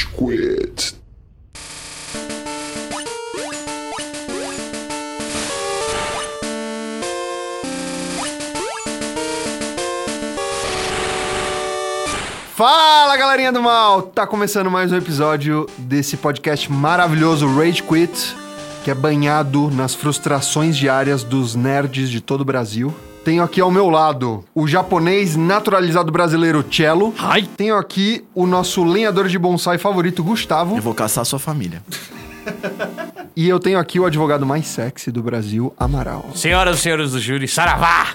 Rage Quit. Fala galerinha do mal! Tá começando mais um episódio desse podcast maravilhoso Rage Quit, que é banhado nas frustrações diárias dos nerds de todo o Brasil. Tenho aqui ao meu lado o japonês naturalizado brasileiro Cello. Ai. Tenho aqui o nosso lenhador de bonsai favorito, Gustavo. Eu vou caçar sua família. E eu tenho aqui o advogado mais sexy do Brasil, Amaral. Senhoras e senhores do júri, saravá!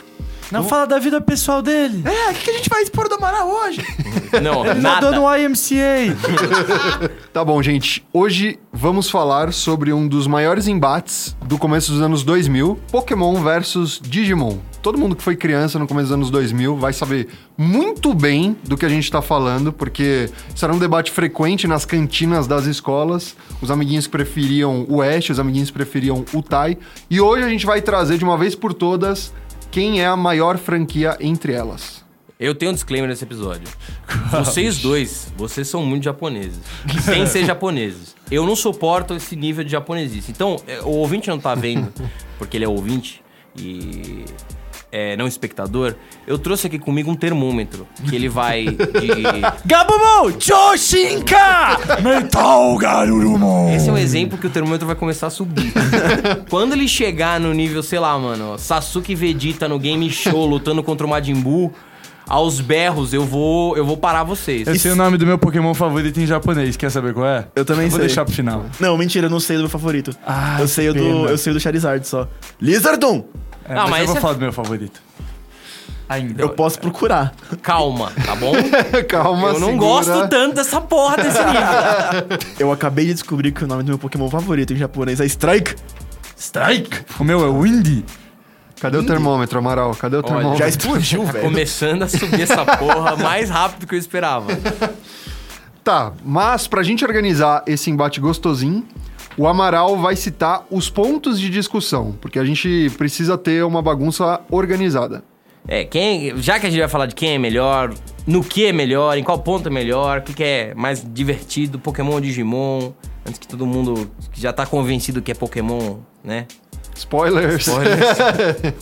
Não fala da vida pessoal dele. É, o que, que a gente vai expor do Amaral hoje? Não, Ele nada. nadou no YMCA. Tá bom, gente. Hoje vamos falar sobre um dos maiores embates do começo dos anos 2000, Pokémon versus Digimon. Todo mundo que foi criança no começo dos anos 2000 vai saber muito bem do que a gente tá falando, porque isso era um debate frequente nas cantinas das escolas. Os amiguinhos preferiam o Ash, os amiguinhos preferiam o Tai. E hoje a gente vai trazer de uma vez por todas quem é a maior franquia entre elas. Eu tenho um disclaimer nesse episódio. Vocês dois, vocês são muito japoneses. Sem ser japoneses. Eu não suporto esse nível de japonesice. Então, é, o ouvinte não tá vendo, porque ele é ouvinte e é, não espectador. Eu trouxe aqui comigo um termômetro, que ele vai de... Gabumon! Choshinka! Metal Garurumon! Esse é um exemplo que o termômetro vai começar a subir. Quando ele chegar no nível, sei lá, mano, Sasuke Vegeta no game show lutando contra o Majin Buu, aos berros, eu vou, eu vou parar vocês. Eu sei o nome do meu Pokémon favorito em japonês. Quer saber qual é? Eu também Vou sei. deixar pro final. Não, mentira, eu não sei do meu favorito. Ah, eu sei o do, eu sei o do Charizard só. Lizardon! É, Não, mas, mas eu vou é- falar do meu favorito. Ainda. Eu posso procurar. Calma, tá bom? Calma, eu não segura. gosto tanto dessa porra desse nível. Eu acabei de descobrir que o nome do meu Pokémon favorito em japonês é Strike. Strike! O meu é Windy. Cadê o termômetro, Amaral? Cadê o termômetro? Já explodiu, Tá velho. começando a subir essa porra mais rápido que eu esperava. Tá, mas pra gente organizar esse embate gostosinho, o Amaral vai citar os pontos de discussão, porque a gente precisa ter uma bagunça organizada. É, quem, já que a gente vai falar de quem é melhor, no que é melhor, em qual ponto é melhor, o que, que é mais divertido, Pokémon ou Digimon, antes que todo mundo que já tá convencido que é Pokémon, né? Spoilers. Spoilers,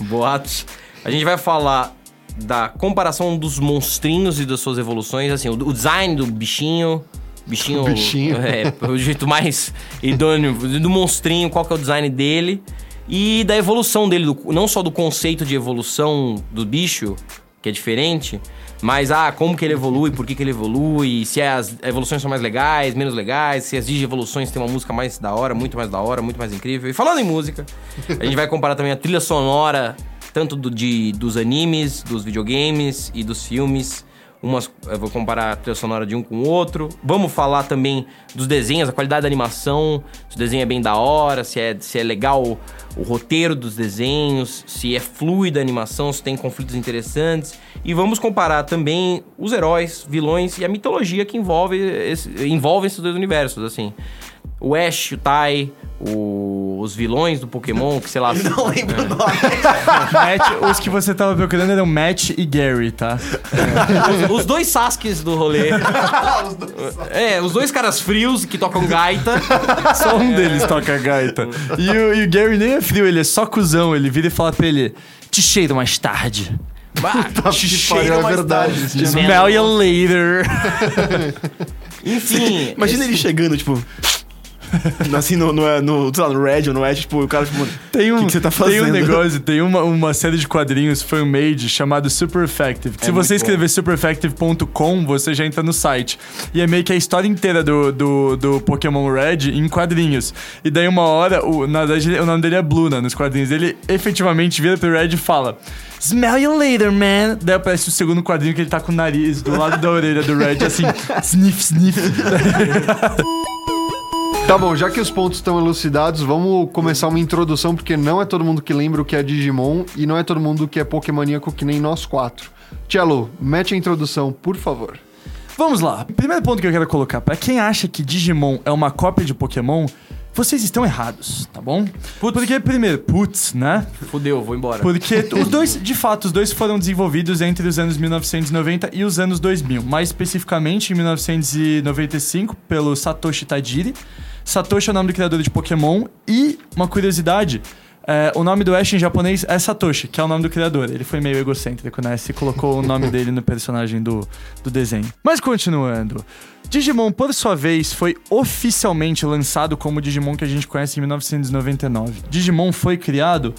boatos. A gente vai falar da comparação dos monstrinhos e das suas evoluções, assim, o, o design do bichinho. Bichinho. O bichinho. É, o jeito mais idôneo do monstrinho, qual que é o design dele. E da evolução dele, do- não só do conceito de evolução do bicho, que é diferente, mas ah, como que ele evolui, por que, que ele evolui, se as evoluções são mais legais, menos legais, se as digievoluções têm uma música mais da hora, muito mais da hora, muito mais incrível. E falando em música, a gente vai comparar também a trilha sonora, tanto do, de, dos animes, dos videogames e dos filmes. Umas, eu vou comparar a trilha sonora de um com o outro. Vamos falar também dos desenhos, a qualidade da animação, se o desenho é bem da hora, se é, se é legal o, o roteiro dos desenhos, se é fluida a animação, se tem conflitos interessantes. E vamos comparar também os heróis, vilões e a mitologia que envolve, esse, envolve esses dois universos, assim. O Ash, o Tai, o- os vilões do Pokémon, que sei lá... Não lembro o nome. Matt, os que você tava procurando eram Matt e Gary, tá? Os, os dois Saskis do rolê. É, os dois caras frios que tocam gaita. Só um deles toca gaita. E o, e o Gary nem é frio, ele é só cuzão. Ele vira e fala pra ele: Te cheiro mais tarde. Bah, Que pariu, é mais verdade. tarde. esse. Smell you later. enfim. Imagina ele chegando, tipo. Assim, no, no, no, sei lá, no Red ou no Ash, tipo, o cara, tipo, Tem um, o que, que você tá tem um fazendo? negócio, tem uma, uma série de quadrinhos fan-made chamado Super Effective. Se É muito você escrever supereffective.com, você já entra no site. E é meio que a história inteira do, do, do Pokémon Red em quadrinhos. E daí uma hora, o, na verdade, o nome dele é Bluna nos quadrinhos. Ele efetivamente vira pro Red e fala... Smell you later, man. Daí aparece o segundo quadrinho que ele tá com o nariz do lado da orelha do Red, assim, sniff, sniff. Tá bom, já que os pontos estão elucidados, vamos começar uma introdução, porque não é todo mundo que lembra o que é Digimon e não é todo mundo que é Pokémoníaco que nem nós quatro. Cello, mete a introdução, por favor. Vamos lá. Primeiro ponto que eu quero colocar, pra quem acha que Digimon é uma cópia de Pokémon, Vocês estão errados, tá bom? Porque, primeiro, putz, né? Fudeu, vou embora. Porque os dois, de fato, os dois foram desenvolvidos entre os anos 1990 e os anos 2000. Mais especificamente, em 1995, pelo Satoshi Tajiri. Satoshi é o nome do criador de Pokémon. E, uma curiosidade, é, o nome do Ash em japonês é Satoshi, que é o nome do criador. Ele foi meio egocêntrico, né? Se colocou o nome dele no personagem do, do desenho. Mas continuando. Digimon, por sua vez, foi oficialmente lançado como o Digimon que a gente conhece em 1999. Digimon foi criado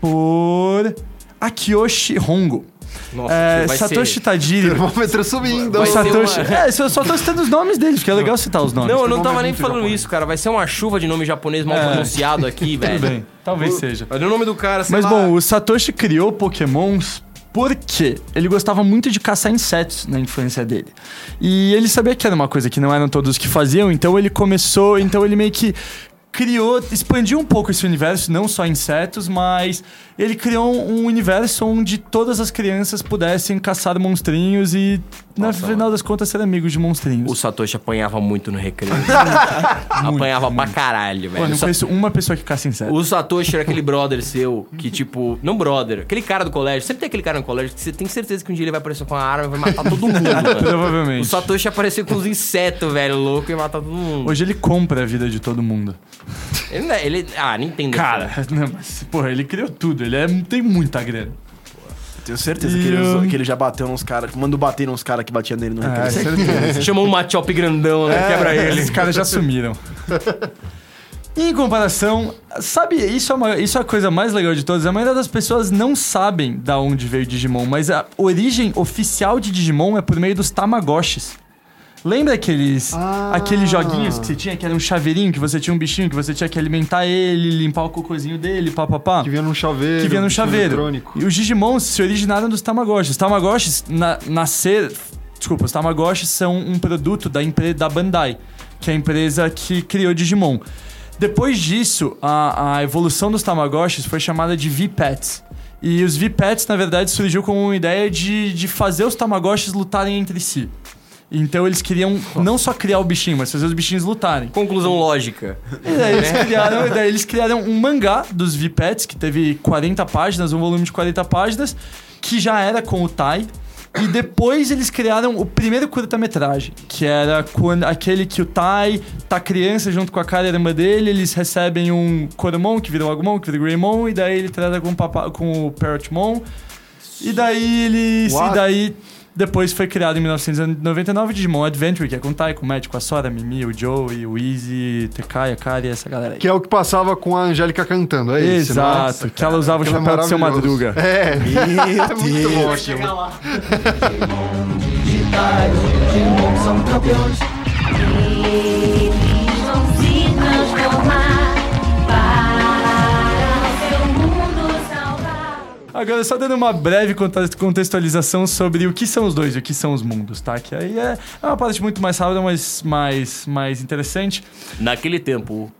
por Akiyoshi Hongo. Nossa, É, vai Satoshi ser... Tajiri. Termômetro subindo. O Vai ser Satoshi. uma- É, eu só tô citando os nomes deles, porque é legal citar os nomes. Não, eu não tava ver nem falando japonês. isso, cara. Vai ser uma chuva de nome japonês mal É. pronunciado aqui, velho. Tudo bem, talvez seja. Olha o nome do cara, sei Mas lá. bom, o Satoshi criou Pokémons porque ele gostava muito de caçar insetos na infância dele. E ele sabia que era uma coisa que não eram todos que faziam, então ele começou, então ele meio que criou, expandiu um pouco esse universo, não só insetos, mas ele criou um universo onde todas as crianças pudessem caçar monstrinhos e, Nossa, no final das contas, ser amigos de monstrinhos. O Satoshi apanhava muito no recreio. apanhava pra caralho, Pô, velho. não O Sa- conheço uma pessoa que caça insetos. O Satoshi era aquele brother seu que, tipo, não brother, aquele cara do colégio. Sempre tem aquele cara no colégio que você tem certeza que um dia ele vai aparecer com uma arma e vai matar todo mundo, mano. Provavelmente. O Satoshi apareceu com os insetos, velho, louco, e matar todo mundo. Hoje ele compra a vida de todo mundo. Ele, não é- ele. Ah, Nintendo. Cara, não, mas, porra, ele criou tudo. Ele é, tem muita grana. Tenho certeza que, ele, usou- que ele já bateu nos caras, mandou bater nos caras que batiam nele no É, recreio. certeza. Chamou um Machop grandão, né? Quebra ele. Esses caras já sumiram. Em comparação, sabe, isso é, uma, isso é a coisa mais legal de todas. A maioria das pessoas não sabem da onde veio Digimon, mas a origem oficial de Digimon é por meio dos Tamagotchis. Lembra aqueles, Ah. aqueles joguinhos que você tinha, que era um chaveirinho, que você tinha um bichinho, que você tinha que alimentar ele, limpar o cocôzinho dele, papapá? Que vinha num chaveiro. que vinha no chaveiro. eletrônico. E os Digimons se originaram dos Tamagotchis. Os Tamagotchis na, nascer. Desculpa, os Tamagotchis são um produto da, empre, da Bandai, que é a empresa que criou Digimon. Depois disso, a, a evolução dos Tamagotchis foi chamada de V-Pets. E os V-Pets, na verdade, surgiu com uma ideia de, de fazer os Tamagotchis lutarem entre si. Então eles queriam não só criar o bichinho, mas fazer os bichinhos lutarem. Conclusão lógica. E daí eles criaram, e daí eles criaram um mangá dos V-Pets, que teve 40 páginas, um volume de 40 páginas, que já era com o Tai. E depois eles criaram o primeiro curta-metragem, que era quando, aquele que o Tai tá criança junto com a cara e a irmã dele, eles recebem um Coromon, que vira o Agumon, que vira o Greymon, e daí ele trata com o, papa, com o Parrotmon. E daí eles... What? E daí... Depois foi criado em 1999 Digimon Adventure, que é com o Tai, com o Matt, com a Sora, a Mimi, o Joey, o Easy, Tekai, a Kari, essa galera aí. Que é o que passava com a Angélica cantando, é esse, Exato, Nossa, que ela usava o Aquilo é chapéu de seu maravilhoso. madruga. É, é muito bom aquilo. Eles vão Agora, só dando uma breve contextualização sobre o que são os dois e o que são os mundos, tá? Que aí é, é uma parte muito mais rápida, mas mais, mais interessante. Naquele tempo.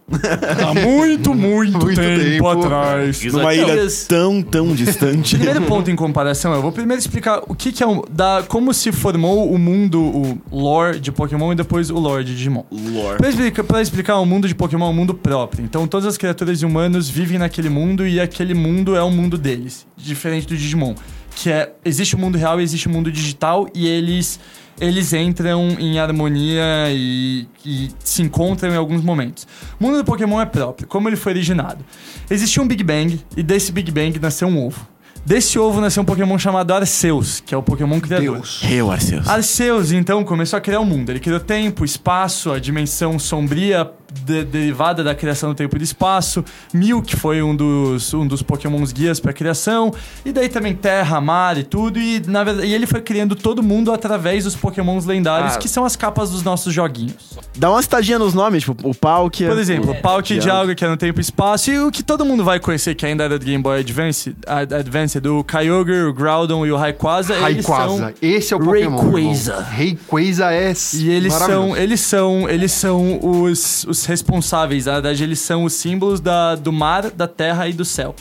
Há muito, muito, Muito tempo, tempo. atrás. Numa ilha tão, tão distante. Primeiro ponto em comparação, eu vou primeiro explicar o que, que é um, da, como se formou o mundo, o lore de Pokémon e depois o lore de Digimon. Lore. Pra explicar, pra explicar, o mundo de Pokémon é um mundo próprio. Então, todas as criaturas humanos vivem naquele mundo e aquele mundo é o mundo deles. Diferente do Digimon. Que é... Existe o mundo real e existe o mundo digital e eles... Eles entram em harmonia e, e se encontram em alguns momentos. O mundo do Pokémon é próprio, como ele foi originado. Existiu um Big Bang e desse Big Bang nasceu um ovo. Desse ovo nasceu um Pokémon chamado Arceus, que é o Pokémon criador. Deus. Eu, Arceus. Arceus, então, começou a criar o mundo. Ele criou tempo, espaço, a dimensão sombria de- derivada da criação do tempo e do espaço. Mil, que foi um dos, um dos pokémons guias para criação. E daí também terra, mar e tudo. E, na verdade, e ele foi criando todo mundo através dos pokémons lendários, Ah. que são as capas dos nossos joguinhos. Dá uma citadinha nos nomes, tipo, o Palkia. Por exemplo, o Palkia de algo que é no tempo e espaço. E o que todo mundo vai conhecer, que ainda era do Game Boy Advance, Advance do Kyogre, o Groudon e o Rayquaza. eles são- Rayquaza. Esse é o Pokémon. Rayquaza. Rayquaza é E eles são, eles são, eles são os, os responsáveis, na verdade, eles são os símbolos da, do mar, da terra e do céu.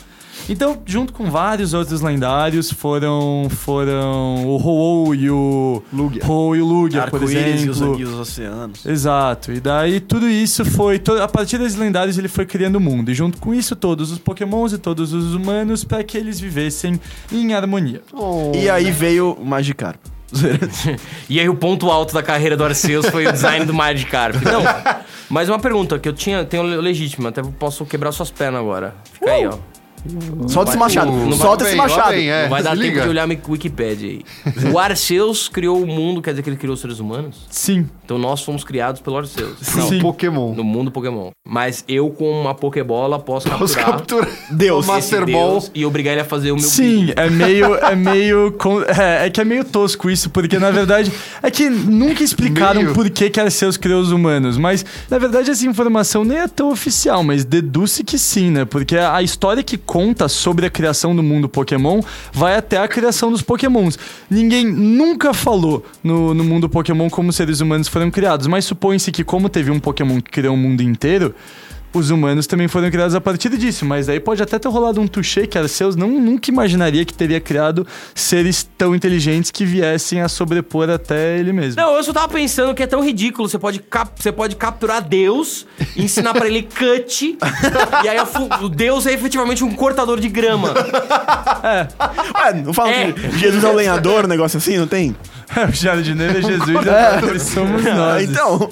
Então, junto com vários outros lendários, foram foram o Ho-Oh e o Lugia. Ho-Oh e o Lugia, por e os, exemplo. e os oceanos. Exato. E daí tudo isso foi. to- A partir das lendários ele foi criando o mundo. E junto com isso, todos os pokémons e todos os humanos para que eles vivessem em harmonia. E aí veio o Magikarp. E aí o ponto alto da carreira do Arceus foi o design do Magikarp. Não, mas uma pergunta que eu tinha, tenho legítima, até posso quebrar suas pernas agora. Fica aí, ó. Solta esse machado. não Solta esse machado. é. Não vai dar se tempo liga. de olhar minha Wikipedia aí. O Arceus criou o mundo, quer dizer que ele criou os seres humanos? Sim. Então nós fomos criados pelo Arceus. Não, Sim. Pokémon. No mundo Pokémon. Mas eu, com uma Pokébola, posso Os capturar captura. Deus. O Master Ball. Deus e obrigar ele a fazer o meu Sim, é meio. É meio. con- É, é que é meio tosco isso, porque na verdade. É que nunca explicaram Meio. por que, que Arceus criou os humanos. Mas, na verdade, essa informação nem é tão oficial, mas deduz-se que sim, né? Porque a a história que conta sobre a criação do mundo Pokémon vai até a criação dos Pokémons. Ninguém nunca falou no, no mundo Pokémon como seres humanos foram criados, mas supõe-se que, como teve um Pokémon que criou o mundo inteiro. Os humanos também foram criados a partir disso, mas aí pode até ter rolado um touché que Arceus não, nunca imaginaria que teria criado seres tão inteligentes que viessem a sobrepor até ele mesmo. Não, eu só tava pensando que é tão ridículo. Você pode, cap- você pode capturar Deus, ensinar pra ele cut, e aí o Deus é efetivamente um cortador de grama. Ué, não fala É. que Jesus é um lenhador, um negócio assim, não tem? o jardineiro é Jesus, é. somos nós. Então,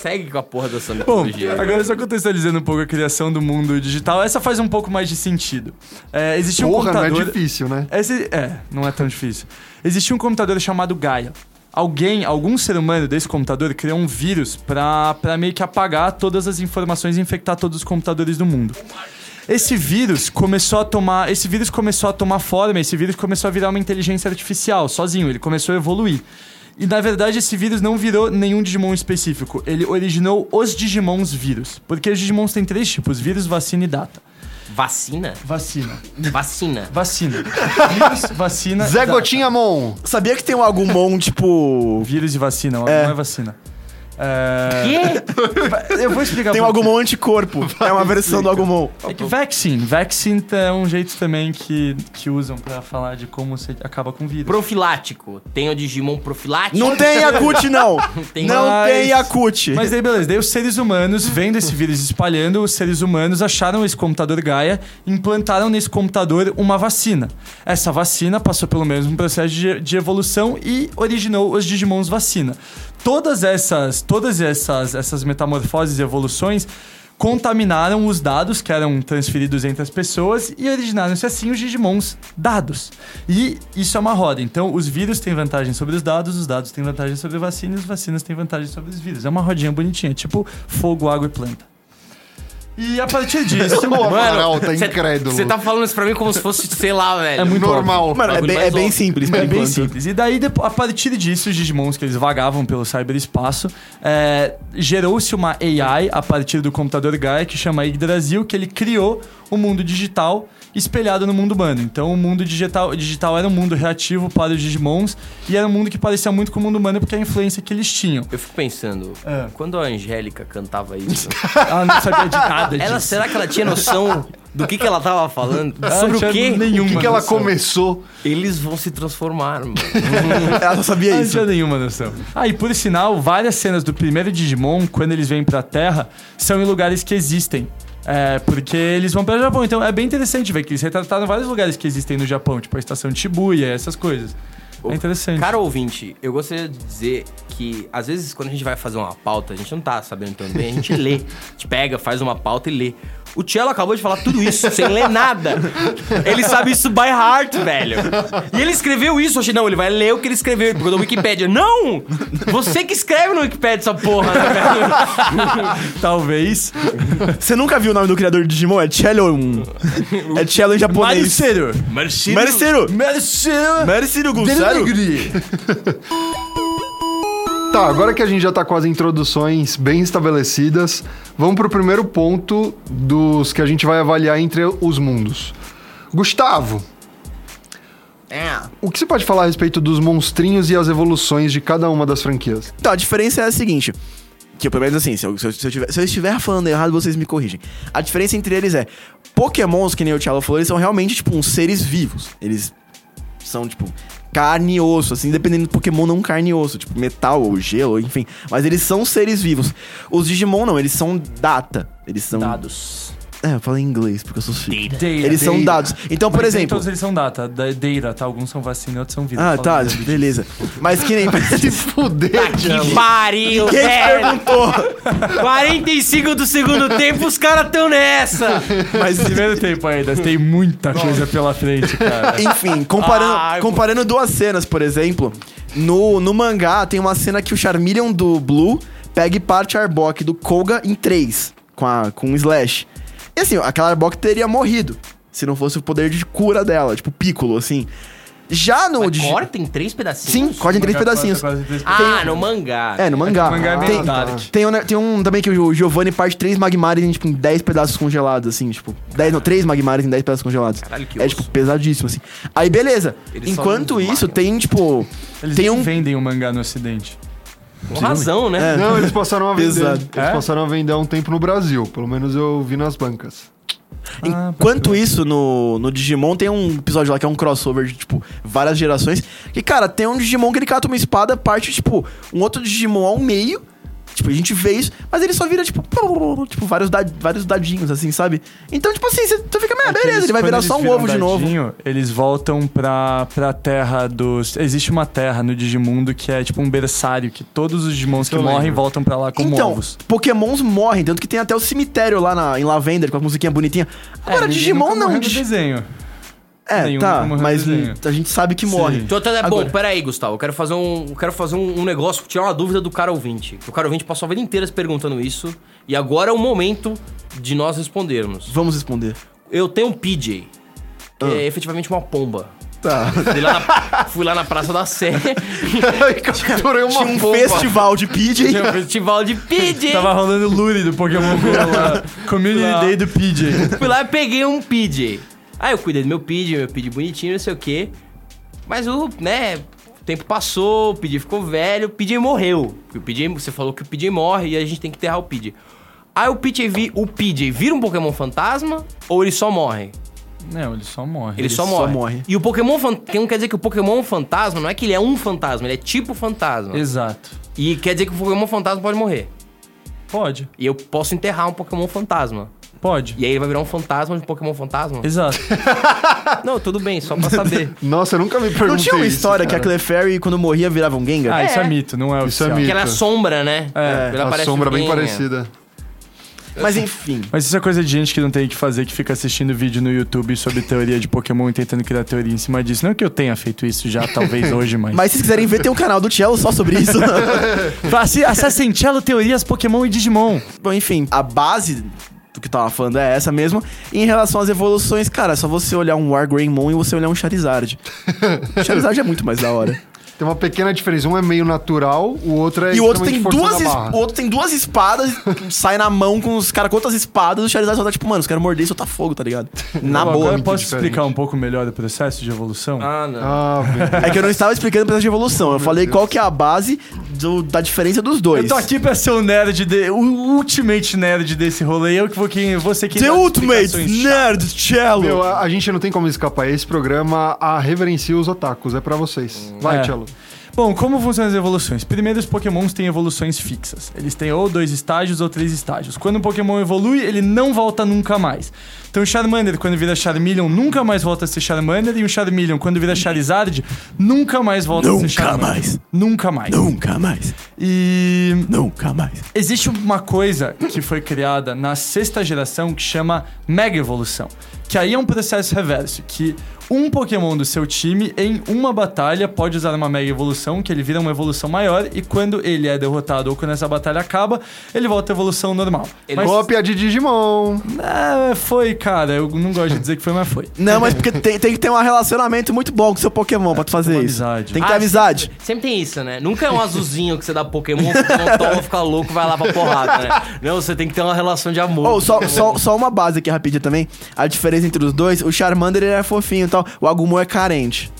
Segue com a porra dessa Bom, mitologia. agora só contextualizando um pouco a criação do mundo digital, essa faz um pouco mais de sentido. É, existia um Porra, não é computador... difícil, né? Esse, é, não é tão difícil. Existia um computador chamado Gaia. Alguém, algum ser humano desse computador criou um vírus pra, pra meio que apagar todas as informações e infectar todos os computadores do mundo. Esse vírus começou a tomar, esse vírus começou a tomar forma, esse vírus começou a virar uma inteligência artificial, sozinho, ele começou a evoluir. E na verdade esse vírus não virou nenhum Digimon específico, ele originou os Digimons vírus. Porque os Digimons têm três tipos: vírus, vacina e data. Vacina? Vacina. Vacina. Vacina. Vírus, vacina. Zé. Gotinha Mon. sabia que tem um Agumon, tipo... Vírus e vacina, não É. é vacina. É... Quê? Eu vou explicar Tem quê. Agumon anticorpo. É uma versão do Agumon. É que vaccine. Vaccine é um jeito também que, que usam pra falar de como você acaba com vírus. Profilático. Tem o Digimon profilático? Não tem Yakut, não. Tem não mais. tem Yakut. Mas daí, beleza. Daí os seres humanos, vendo esse vírus espalhando, os seres humanos acharam esse computador Gaia e implantaram nesse computador uma vacina. Essa vacina passou pelo mesmo processo de, de evolução e originou os Digimons vacina. Todas essas, todas essas, essas metamorfoses e evoluções contaminaram os dados que eram transferidos entre as pessoas e originaram-se assim os Digimons dados. E isso é uma roda. Então, os vírus têm vantagem sobre os dados, os dados têm vantagem sobre a vacina e as vacinas têm vantagem sobre os vírus. É uma rodinha bonitinha, tipo fogo, água e planta. E a partir disso, O Amaral tá incrédulo. Você tá falando isso pra mim como se fosse, sei lá, velho. É muito Normal. Mano, é bem, é bem simples, É bem simples. E daí, a partir disso, os Digimons, que eles vagavam pelo cyberespaço, é, gerou-se uma AI a partir do computador Gaia, que chama Yggdrasil, que ele criou o mundo digital espelhado no mundo humano. Então, o mundo digital, digital era um mundo reativo para os Digimons, e era um mundo que parecia muito com o mundo humano, porque a influência que eles tinham. Eu fico pensando, É. quando a Angélica cantava isso, Ela não sabia de nada disso. ela, será que ela tinha noção do que, que ela tava falando? Ela Sobre o quê? O Nenhuma que, que ela noção. começou? Eles vão se transformar, mano. Ela só sabia Ela não isso. tinha nenhuma noção. Ah, e por sinal, várias cenas do primeiro Digimon, quando eles vêm pra Terra, são em lugares que existem. É, porque eles vão para o Japão. Então é bem interessante ver que eles retrataram vários lugares que existem no Japão, tipo a estação de Shibuya, essas coisas. É interessante. Cara ouvinte, eu gostaria de dizer que, às vezes, quando a gente vai fazer uma pauta, a gente não tá sabendo tão bem, a gente lê. A gente pega, faz uma pauta e lê. O Cello acabou de falar tudo isso sem ler nada. Ele sabe isso by heart, velho. E ele escreveu isso. Eu achei, não, ele vai ler o que ele escreveu. Ele pegou da Wikipédia. Não! Você que escreve no Wikipédia essa porra, né, velho? Talvez. Você nunca viu o nome do criador de Digimon? É Chelon. É Cello em japonês. Maricero. Marcelo. Mariciro! Maricero. Tá, agora que a gente já tá com as introduções bem estabelecidas, vamos pro primeiro ponto dos que a gente vai avaliar entre os mundos. Gustavo, É. o que você pode falar a respeito dos monstrinhos e as evoluções de cada uma das franquias? Então, a diferença é a seguinte. Que eu, pelo menos assim, se eu, se, eu, se eu tiver- se eu estiver falando errado, vocês me corrigem. A diferença entre eles é: Pokémons, que nem o Thiago falou, eles são realmente, tipo, uns seres vivos. Eles são, tipo, carne e osso, assim, dependendo do Pokémon, não carne e osso, tipo, metal ou gelo, enfim. Mas eles são seres vivos. Os Digimon não, eles são data. Eles são. Dados. É, eu falei em inglês, porque eu sou chique. Data. Eles são Data. dados. Então, por Mas nem exemplo. Todos eles são data, da- data, tá? Alguns são vacina, outros são vida. Ah, Fala tá, beleza. Mas que nem. Se fuder, Cello. Que pariu, Quem velho! perguntou? 45 do segundo tempo, os caras tão nessa! Mas primeiro tempo ainda, tem muita coisa pela frente, cara. Enfim, comparando, Ai, comparando duas cenas, por exemplo, no, no mangá tem uma cena que o Charmeleon do Blue pega e parte a Arbok do Koga em três, com, a, com um Slash. E assim, aquela Arbok teria morrido, se não fosse o poder de cura dela, tipo Piccolo, assim. Já no... Mas Digi- corta em três pedacinhos? Sim, corta em três pedacinhos. três Ah, no mangá. É, no mangá. o mangá é tem, dark. tem, um, tem um também que o Giovanni parte três Magmares em, tipo, em 10 pedaços congelados, assim, tipo... 10, não, três Magmares em 10 pedaços congelados. Caralho, que é, osso. tipo, pesadíssimo, assim. Aí, beleza. Eles Enquanto isso, tem, tipo... Eles tem nem um... vendem o mangá no ocidente. Com razão, né? É. Não, eles passaram a vender. Eles É? passaram a vender há um tempo no Brasil. Pelo menos eu vi nas bancas. Ah, Enquanto isso, no, no Digimon tem um episódio lá que é um crossover de, tipo, várias gerações. Que, cara, tem um Digimon que ele cata uma espada, parte, tipo, um outro Digimon ao meio. Tipo, a gente vê isso, mas ele só vira, tipo, tipo vários, dad- vários dadinhos, assim, sabe? Então, tipo assim, você você fica, É que beleza, eles- ele vai virar eles só um ovo de novo. dadinho, Eles voltam pra, pra terra dos. Existe uma terra no Digimundo que é tipo um berçário, que todos os Digimons que morrem lembro. voltam pra lá como Então, ovos. Pokémons morrem, tanto que tem até o cemitério lá na, em Lavender, com a musiquinha bonitinha. Agora, É, Digimon nunca não. morreu no Dig- desenho. É, nenhum tá, mas a gente sabe que Sim. morre. Então, até- Agora- bom, peraí, Gustavo. Eu quero fazer um, eu quero fazer um, um negócio, tirar uma dúvida do cara ouvinte. O cara ouvinte passou a vida inteira se perguntando isso. E agora é o momento de nós respondermos. Vamos responder. Eu tenho um PJ, que Ah. é efetivamente uma pomba. Tá. Fui lá na, fui lá na Praça da Sé. Capturei uma Tinha um pomba. festival de PJ. Tinha um festival de PJ. Tava rolando Lure do Pokémon Go lá. Community Lá. Day do PJ. Fui lá e peguei um PJ. Aí eu cuidei do meu PJ, meu PJ bonitinho, não sei o quê. Mas o, né, o tempo passou, o PJ ficou velho, o PJ morreu. O PJ, você falou que o PJ morre e a gente tem que enterrar o PJ. Aí o PJ, vi, o PJ vira um Pokémon fantasma ou ele só morre? Não, ele só morre. Ele, só, só morre. morre. E o Pokémon fan- que não quer dizer que o Pokémon fantasma não é que ele é um fantasma, ele é tipo fantasma. Exato. E quer dizer que o Pokémon fantasma pode morrer. Pode. E eu posso enterrar um Pokémon fantasma. Pode. E aí ele vai virar um fantasma de um Pokémon fantasma? Exato. Não, tudo bem, só pra saber. Nossa, eu nunca me perguntei Não tinha uma isso, história que a. Clefairy, quando morria, virava um Gengar? Ah, isso é É. mito, não é Isso é mito. Que ela é sombra, né? É, Ela A sombra bem Gengar. parecida. Mas enfim. Mas isso é coisa de gente que não tem o que fazer, que fica assistindo vídeo no YouTube sobre teoria de Pokémon e tentando criar teoria em cima disso. Não que eu tenha feito isso já, talvez hoje, mas. Mas se vocês quiserem ver, tem um canal do Cello só sobre isso. Acessem Cello Teorias Pokémon e Digimon. Bom, enfim, a base do que tava falando é essa mesmo. E em relação às evoluções, cara, é só você olhar um Wargreymon e você olhar um Charizard. Charizard é muito mais da hora. Tem uma pequena diferença. Um é meio natural, o outro é E o outro tem duas, es- o outro tem duas espadas, sai na mão com os caras com outras espadas, o Charizard só tá tipo, mano, os caras morder e soltar fogo, tá ligado? Na Bom, boa. Agora eu posso diferente. explicar um pouco melhor o processo de evolução? Ah, não. Ah. É que eu não estava explicando o processo de evolução. Eu falei qual que é a base do- da diferença dos dois. Eu tô aqui pra ser o nerd, de, o ultimate nerd desse rolê. Eu que vou quem você que The Ultimate Nerd Cello. Meu, a, a gente não tem como escapar. Esse programa a reverencia os otakus. É pra vocês. Vai, É. Cello. Bom, como funcionam as evoluções? Primeiro, os pokémons têm evoluções fixas. Eles têm ou dois estágios ou três estágios. Quando um pokémon evolui, ele não volta nunca mais. Então o Charmander, quando vira Charmeleon, nunca mais volta a ser Charmander. E o Charmeleon, quando vira Charizard, nunca mais volta a ser Nunca Charmander. mais. Nunca mais. Nunca mais. E Nunca mais. Existe uma coisa que foi criada na sexta geração que chama Mega Evolução. Que aí é um processo reverso, que um Pokémon do seu time, em uma batalha, pode usar uma Mega Evolução, que ele vira uma evolução maior, e quando ele é derrotado ou quando essa batalha acaba, ele volta à evolução normal. Ele- Mas, Cópia de Digimon. é, foi, cara, eu não gosto de dizer que foi, mas foi. Não, mas porque tem, tem que ter um relacionamento muito bom com seu Pokémon pra tu fazer isso. amizade. Tem que ter Ah, amizade. Sempre, sempre tem isso, né? Nunca é um azulzinho que você dá Pokémon, o Pokémon toma, fica louco vai lá pra porrada, né? Não, você tem que ter uma relação de amor. Ou só, só, só uma base aqui rapidinho também. A diferença entre os dois, o Charmander ele é fofinho tal, o Agumon é carente.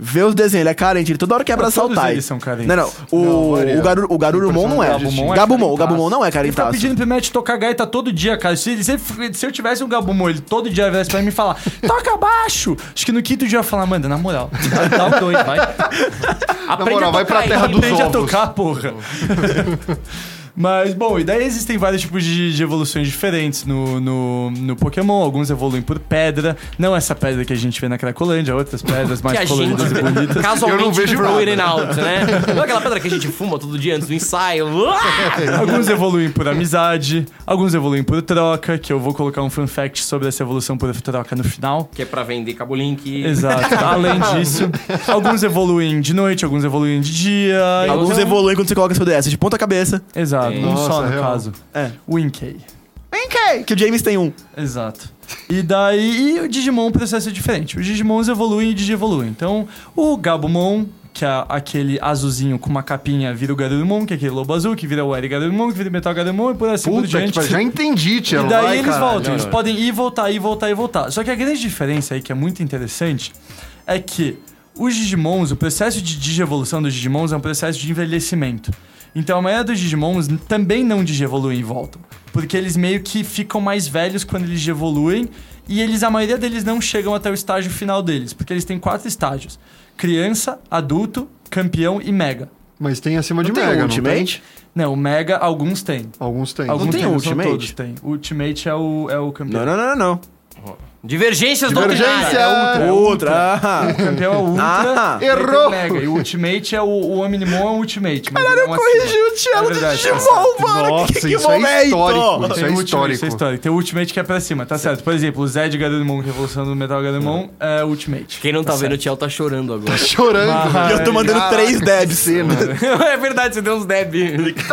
Vê os desenhos, ele é carente, ele toda hora quer abraçar o Todos Tai. eles são carentes. Não, não. O, Não, o, Garu, o Garurumon não é. Gabumon é Gabumon, o. Gabumon não é Ele tá pedindo pro Matt tocar gaita todo dia, cara. Se, se, se eu tivesse um Gabumon, ele todo dia viesse pra mim e falar, toca baixo! Acho que no quinto dia eu ia falar, mano, na moral, dá- um dois, vai. Aprende moral, a vai tocar pra terra aí. dos Aprende a ovos. tocar, porra. Mas, bom, e daí existem vários tipos de, de evoluções diferentes no, no, no Pokémon. Alguns evoluem por pedra. Não essa pedra que a gente vê na Cracolândia, outras pedras mais gente coloridas e bonitas. Eu não casualmente vejo it and out, né? Não é aquela pedra que a gente fuma todo dia antes do ensaio. Alguns evoluem por amizade, alguns evoluem por troca, que eu vou colocar um fun fact sobre essa evolução por troca no final. que é pra vender cabo link. Exato. Além disso, alguns evoluem de noite, alguns evoluem de dia. Alguns evoluem quando você coloca seu DS de ponta cabeça. Exato, Tem. um só Nossa, no real. caso. É. O Inkei. Cá, que o James tem um. Exato. E daí, e o Digimon, o processo é diferente. Os Digimons evoluem e digievoluem. Então, o Gabumon, que é aquele azulzinho com uma capinha, vira o Garurumon, que é aquele lobo azul, que vira o Eri Garurumon, que vira o Metal Garurumon, e por assim por que diante. pariu, já entendi, tia. E daí vai, eles caralho. voltam, eles podem ir, voltar, ir, voltar e voltar. Só que a grande diferença aí, que é muito interessante, é que os Digimons, o processo de digievolução dos Digimons é um processo de envelhecimento. Então a maioria dos Digimons também não digievoluem e voltam. Porque eles meio que ficam mais velhos quando eles digievoluem e eles, a maioria deles não chegam até o estágio final deles. Porque eles têm quatro estágios. Criança, adulto, campeão e mega. Mas tem acima de Não tem Mega, o não tem? Ultimate? Não, o mega alguns têm. Alguns tem. Alguns tem têm, o não são Ultimate? todos têm. O Ultimate é o, é o campeão. Não, não, não, não. Divergências Divergência! doutrinárias. É Outra. Ah. O campeão é o Ultra. Ah, o errou! Mega. E o Ultimate é o, o Omnimon é o Ultimate. Mas ele é um acima. o Tielo É do tá Digimon, mano. Nossa, que, que isso é momento. histórico. Isso Tem é o Ultimate, histórico. Isso é histórico. Tem o Ultimate que é pra cima, tá certo. Por exemplo, o Zed Garurumon, que é a evolução do Metal Garurumon, é o Ultimate. Quem não tá, Tá vendo, o certo. Tiel tá chorando agora. Chorando. Ah, E eu tô mandando Caraca, três debs. cena. é verdade, você deu uns deb.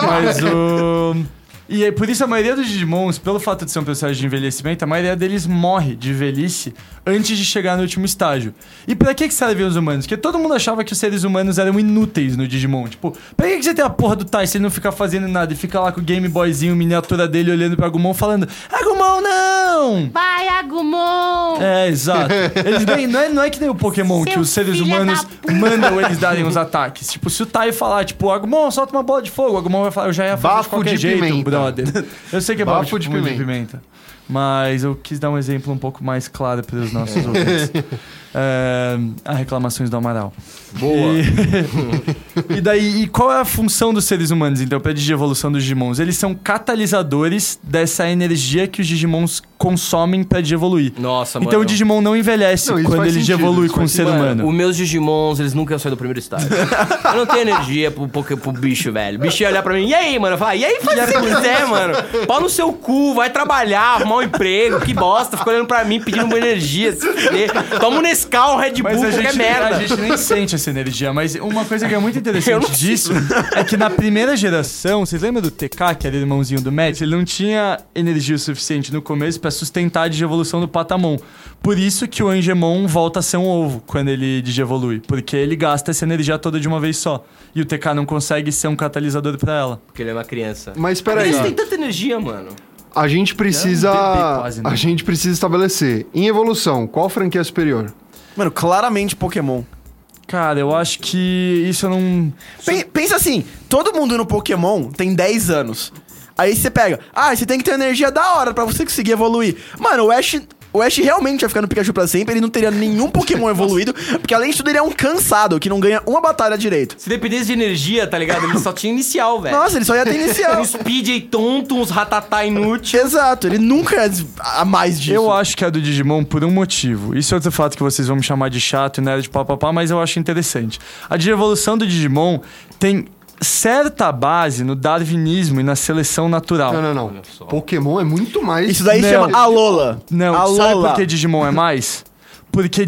Mas o... E aí, por isso a maioria dos Digimons, pelo fato de ser um processo de envelhecimento, a maioria deles morre de velhice antes de chegar no último estágio. E pra que que servem os humanos? Porque todo mundo achava que os seres humanos eram inúteis no Digimon. Tipo, pra que que você tem a porra do Tai se ele não fica fazendo nada e fica lá com o Game Boyzinho, miniatura dele, olhando pra Agumon falando Agumon, não! Vai, Agumon! É, exato. Eles nem- não, é, não é que nem o Pokémon, Seu que os seres humanos mandam eles darem os ataques. Tipo, se o Tai falar, tipo, Agumon, solta uma bola de fogo, o Agumon vai falar, eu já ia fazer Bafo de qualquer de jeito, pimenta. Brother. Eu sei que é bafo, Bafo de, de de pimenta. Mas eu quis dar um exemplo um pouco mais claro para os nossos ouvintes. É, a reclamações do Amaral. Boa. E, e daí, e qual é a função dos seres humanos, então, para a digievolução dos Digimons? Eles são catalisadores dessa energia que os Digimons consomem para digievoluir. Nossa, mano. Então o Digimon não envelhece Não, quando ele sentido, evolui com o ser Mano, humano. Os meus Digimons, eles nunca iam sair do primeiro estágio. eu não tenho energia pro, pro, pro bicho, velho. O bicho ia olhar pra mim, e aí, mano? Eu falo, e aí, faz o que você quiser, mano. Pau no seu cu, vai trabalhar, arrumar um emprego, que bosta. Fica olhando pra mim, pedindo uma energia, se fuder. Toma um Nescau, um Red Bull, qualquer gente, merda. a gente nem sente essa energia. Mas uma coisa que é muito interessante disso é que na primeira geração, vocês lembram do TK, que era irmãozinho do Matt? Ele não tinha energia o suficiente no começo pra sustentar a digievolução do Patamon. Por isso que o Angemon volta a ser um ovo quando ele digievolui. Porque ele gasta essa energia toda de uma vez só. E o TK não consegue ser um catalisador pra ela. Porque ele é uma criança. Mas peraí, Eles têm tanta energia, mano. A gente precisa. É um quase, né? A gente precisa estabelecer. Em evolução, qual franquia é superior? Mano, claramente Pokémon. Cara, eu acho que isso eu não. Pen- Pensa assim, todo mundo no Pokémon tem 10 anos. Aí você pega, ah, você tem que ter energia da hora pra você conseguir evoluir. Mano, o Ash, o Ash realmente vai ficar no Pikachu pra sempre, ele não teria nenhum Pokémon evoluído, porque além de tudo ele é um cansado, que não ganha uma batalha direito. Se dependesse de energia, tá ligado? Ele só tinha inicial, velho. Nossa, ele só ia ter inicial. Um speed aí tonto, uns ratatá inútil. Exato, ele nunca é a mais disso. Eu acho que é a do Digimon por um motivo. Isso é outro fato que vocês vão me chamar de chato e nerd de papapá, mas eu acho interessante. A digievolução do Digimon tem certa base no darwinismo e na seleção natural. Não, não, não. Pokémon é muito mais. Isso daí Não. chama Alola. Não, Alola. sabe por que Digimon é mais? Porque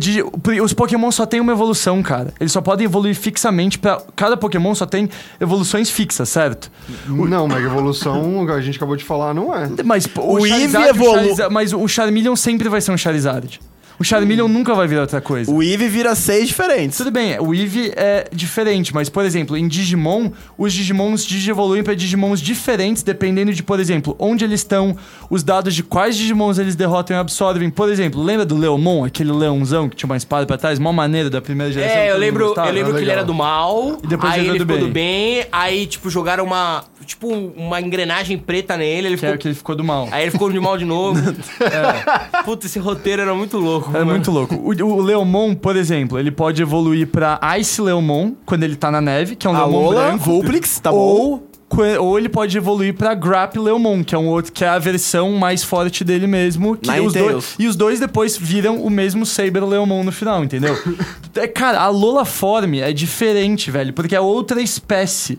os Pokémon só têm uma evolução, cara. Eles só podem evoluir fixamente pra. Cada Pokémon só tem evoluções fixas, certo? Não, Mega Evolução, a gente acabou de falar, não é. Mas pô, O Eevee Charizard o evolu- Charizard- Mas o Charmeleon sempre vai ser um Charizard. O Charmeleon nunca vai virar outra coisa. O Eevee vira seis diferentes. Tudo bem, o Eevee é diferente, mas, por exemplo, em Digimon, os Digimons digievoluem pra Digimons diferentes, dependendo de, por exemplo, onde eles estão, os dados de quais Digimons eles derrotam e absorvem. Por exemplo, lembra do Leomon, aquele leãozão que tinha uma espada pra trás, mó maneira da primeira geração? É, eu lembro, eu lembro que ele era do mal, E depois aí ele ele virou do ficou do bem, aí, tipo, jogaram uma, tipo, uma engrenagem preta nele, ele Que ficou... é que ele ficou do mal. Aí ele ficou de mal de novo. é. Puta, esse roteiro era muito louco. É mano. muito louco. O, o Leomon, por exemplo, ele pode evoluir pra Ice Leomon, quando ele tá na neve, que é um A Leomon Lola, branco. Vulpix, tá bom. ou, que- ou ele pode evoluir pra Grap Leomon, que é um outro que é a versão mais forte dele mesmo. Que os dois, e os dois depois viram o mesmo Saber Leomon no final, entendeu? É, Cara, a Lola Form é diferente, velho, porque é outra espécie.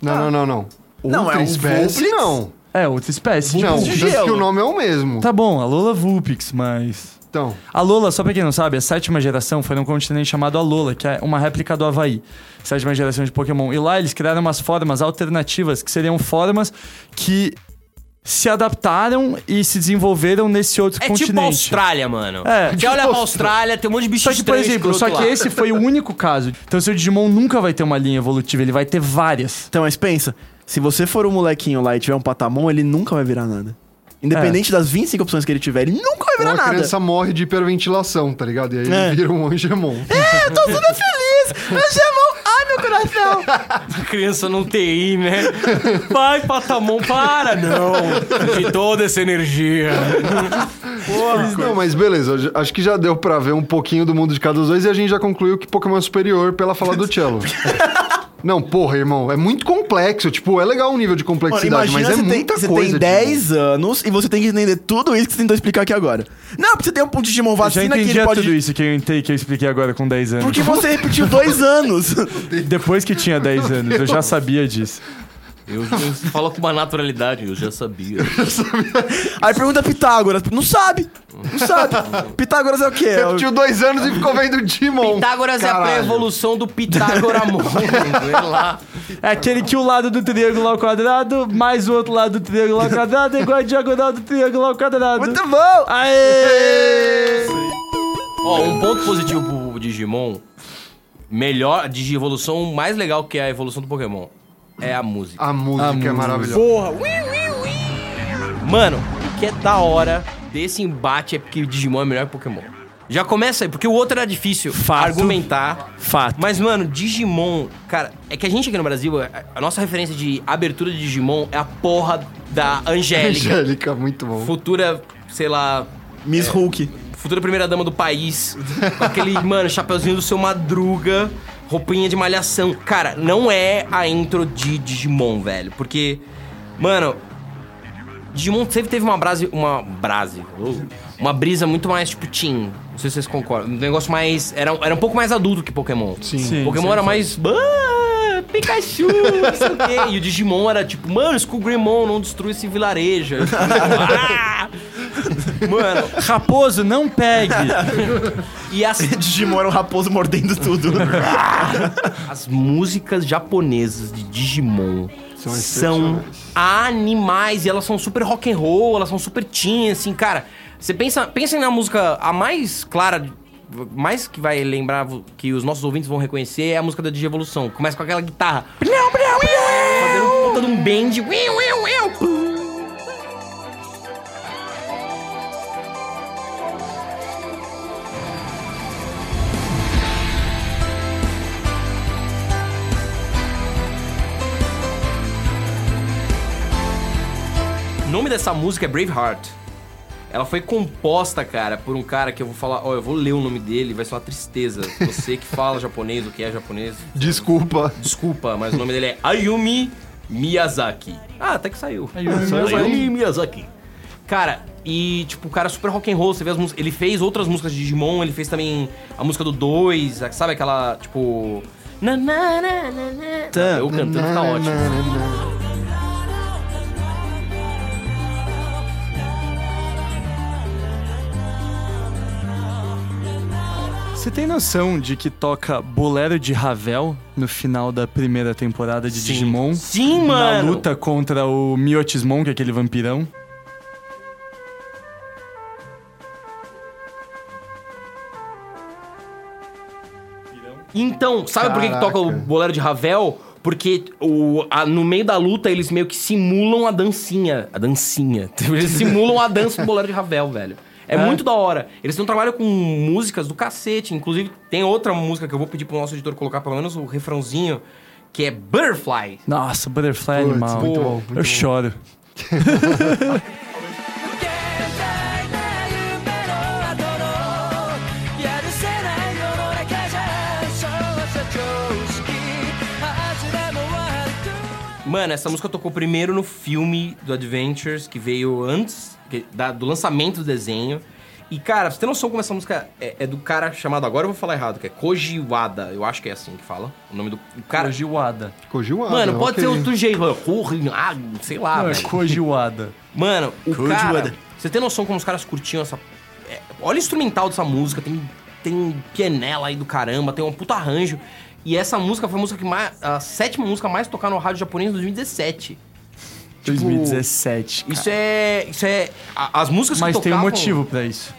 Não, não, não, não. Não, Outra é um espécie, Vulpix. não. É, outra espécie. Não, de gelo. que o nome é o mesmo. Tá bom, a Lola Vulpix, mas... Então, A Lola, só pra quem não sabe, a sétima geração foi num continente chamado Alola, que é uma réplica do Havaí. Sétima geração de Pokémon. E lá eles criaram umas formas alternativas, que seriam formas que se adaptaram e se desenvolveram nesse outro É continente. tipo a Austrália, mano. É. Você olha pra Austrália, tem um monte de bicho Só que, por exemplo, só que lá. esse foi o único caso. Então seu Digimon nunca vai ter uma linha evolutiva, ele vai ter várias. Então, mas pensa, se você for um molequinho lá e tiver um patamon, ele nunca vai virar nada. Independente das 25 opções que ele tiver, ele nunca vai ou virar a nada. criança morre de hiperventilação, tá ligado? E aí É. ele vira um Angemon. Eu tô super feliz! Meu Gemon! Ai, meu coração! A criança não TI, né? Vai, Patamon, para! Não! De toda essa energia. Mas Não, mas beleza, acho que já deu pra ver um pouquinho do mundo de cada dos dois e a gente já concluiu que Pokémon é superior pela fala do Cello. Não, porra, irmão, é muito complexo. Tipo, é legal o nível de Mano, complexidade, imagina mas é você tem, muita você coisa. tem tipo. 10 anos e você tem que entender tudo isso que você tentou explicar aqui agora. Não, porque você tem um Digimon Eu já vacina que entendi ele pode... tudo isso que eu, entrei, que eu expliquei agora com 10 anos. Porque você repetiu dois anos. Depois que tinha 10 anos, eu já sabia disso. Eu, eu falo com uma naturalidade, eu já sabia. Aí pergunta Pitágoras. Não sabe. Não sabe. Pitágoras é o quê? É o- Repetiu dois anos e ficou vendo Digimon. Pitágoras é a Caralho. pré-evolução do Pitágoramon. Vê lá. É aquele que o lado do triângulo ao quadrado, mais o outro lado do triângulo ao quadrado é igual a diagonal do triângulo ao quadrado. Muito bom! Aê! Ó, um ponto positivo pro Digimon, melhor, Digievolução mais legal que a evolução do Pokémon, é a música. A música A é música. maravilhosa. Porra! Mano, o que é da hora desse embate é porque o Digimon é melhor que Pokémon. Já começa aí, porque o outro era difícil Fato. argumentar. Fato. Mas, mano, Digimon, cara, é que a gente aqui no Brasil, a- a nossa referência de abertura de Digimon é a porra da Angélica. Angélica, muito bom. futura, sei lá, Miss Hulk. futura primeira dama do país. Com aquele, mano, chapeuzinho do seu Madruga, roupinha de malhação. Cara, não é a intro de Digimon, velho. Porque, mano, Digimon sempre teve uma brase. Uma brase. oh, uma brisa muito mais tipo teen. Não sei se vocês concordam. Um negócio mais. Era, era um pouco mais adulto que Pokémon. Sim. Sim. Pokémon era mais. "Ah, Pikachu, não sei o quê. E o Digimon era tipo, mano, Skullgreymon, não destrui esse vilarejo. Ah! Mano, Raposo, não pegue! e as, Digimon era um raposo mordendo tudo. as músicas japonesas de Digimon São são, animais e elas são super rock and roll, elas são super teen, assim, cara. Você pensa, pensem na música a mais clara, mais que vai lembrar que os nossos ouvintes vão reconhecer é a música da Digievolução. Começa com aquela guitarra. Fazendo puta de um bend. Nome dessa música é Braveheart. Ela foi composta, cara, por um cara que eu vou falar. Ó, eu vou ler o nome dele, vai ser uma tristeza. Você que fala japonês, o que é japonês, Desculpa. desculpa, mas o nome dele é Ayumi Miyazaki. Ah, até que saiu. Ayumi Miyazaki. Ayumi Miyazaki. Cara, e tipo, o cara é super rock and roll, você vê as músicas. Ele fez outras músicas de Digimon, ele fez também a música do 2, sabe aquela, tipo. Na, na, na, na, na. Tá. Eu cantando tá ótimo. Você tem noção de que toca Bolero de Ravel no final da primeira temporada de Sim. Digimon? Sim, na mano! Na luta contra o Miotismon, que é aquele vampirão? Então, sabe Caraca. por que, que toca o Bolero de Ravel? Porque o, a, no meio da luta eles meio que simulam a dancinha. A dancinha. Eles simulam a dança do Bolero de Ravel, velho. É, muito da hora. Eles têm um trabalho com músicas do cacete. Inclusive, tem outra música que eu vou pedir pro nosso editor colocar pelo menos o refrãozinho, que é Butterfly. Nossa, Butterfly Putz, animal. muito bom, muito Eu bom. choro. Mano, essa música tocou primeiro no filme do Adventures, que veio antes da- do lançamento do desenho. E, cara, você ter noção como essa música é, é do cara chamado, agora eu vou falar errado, que é Koji Wada. Eu acho que é assim que fala. O nome do o cara. Kojiwada. Kojiwada, Mano, pode ok. ser outro jeito. mano. Koji- Ah, sei lá, Não, é velho. Kojiwada. Mano, o Koji cara... Wada. Você tem noção como os caras curtiam essa... é, olha o instrumental dessa música, tem, tem pianela aí do caramba, tem um puta arranjo. E essa música foi a música que mais... A sétima música mais tocada no rádio japonês em 2017. 2017. cara. Isso é... Isso é... a- As músicas Mas que tem um tocavam... motivo pra isso.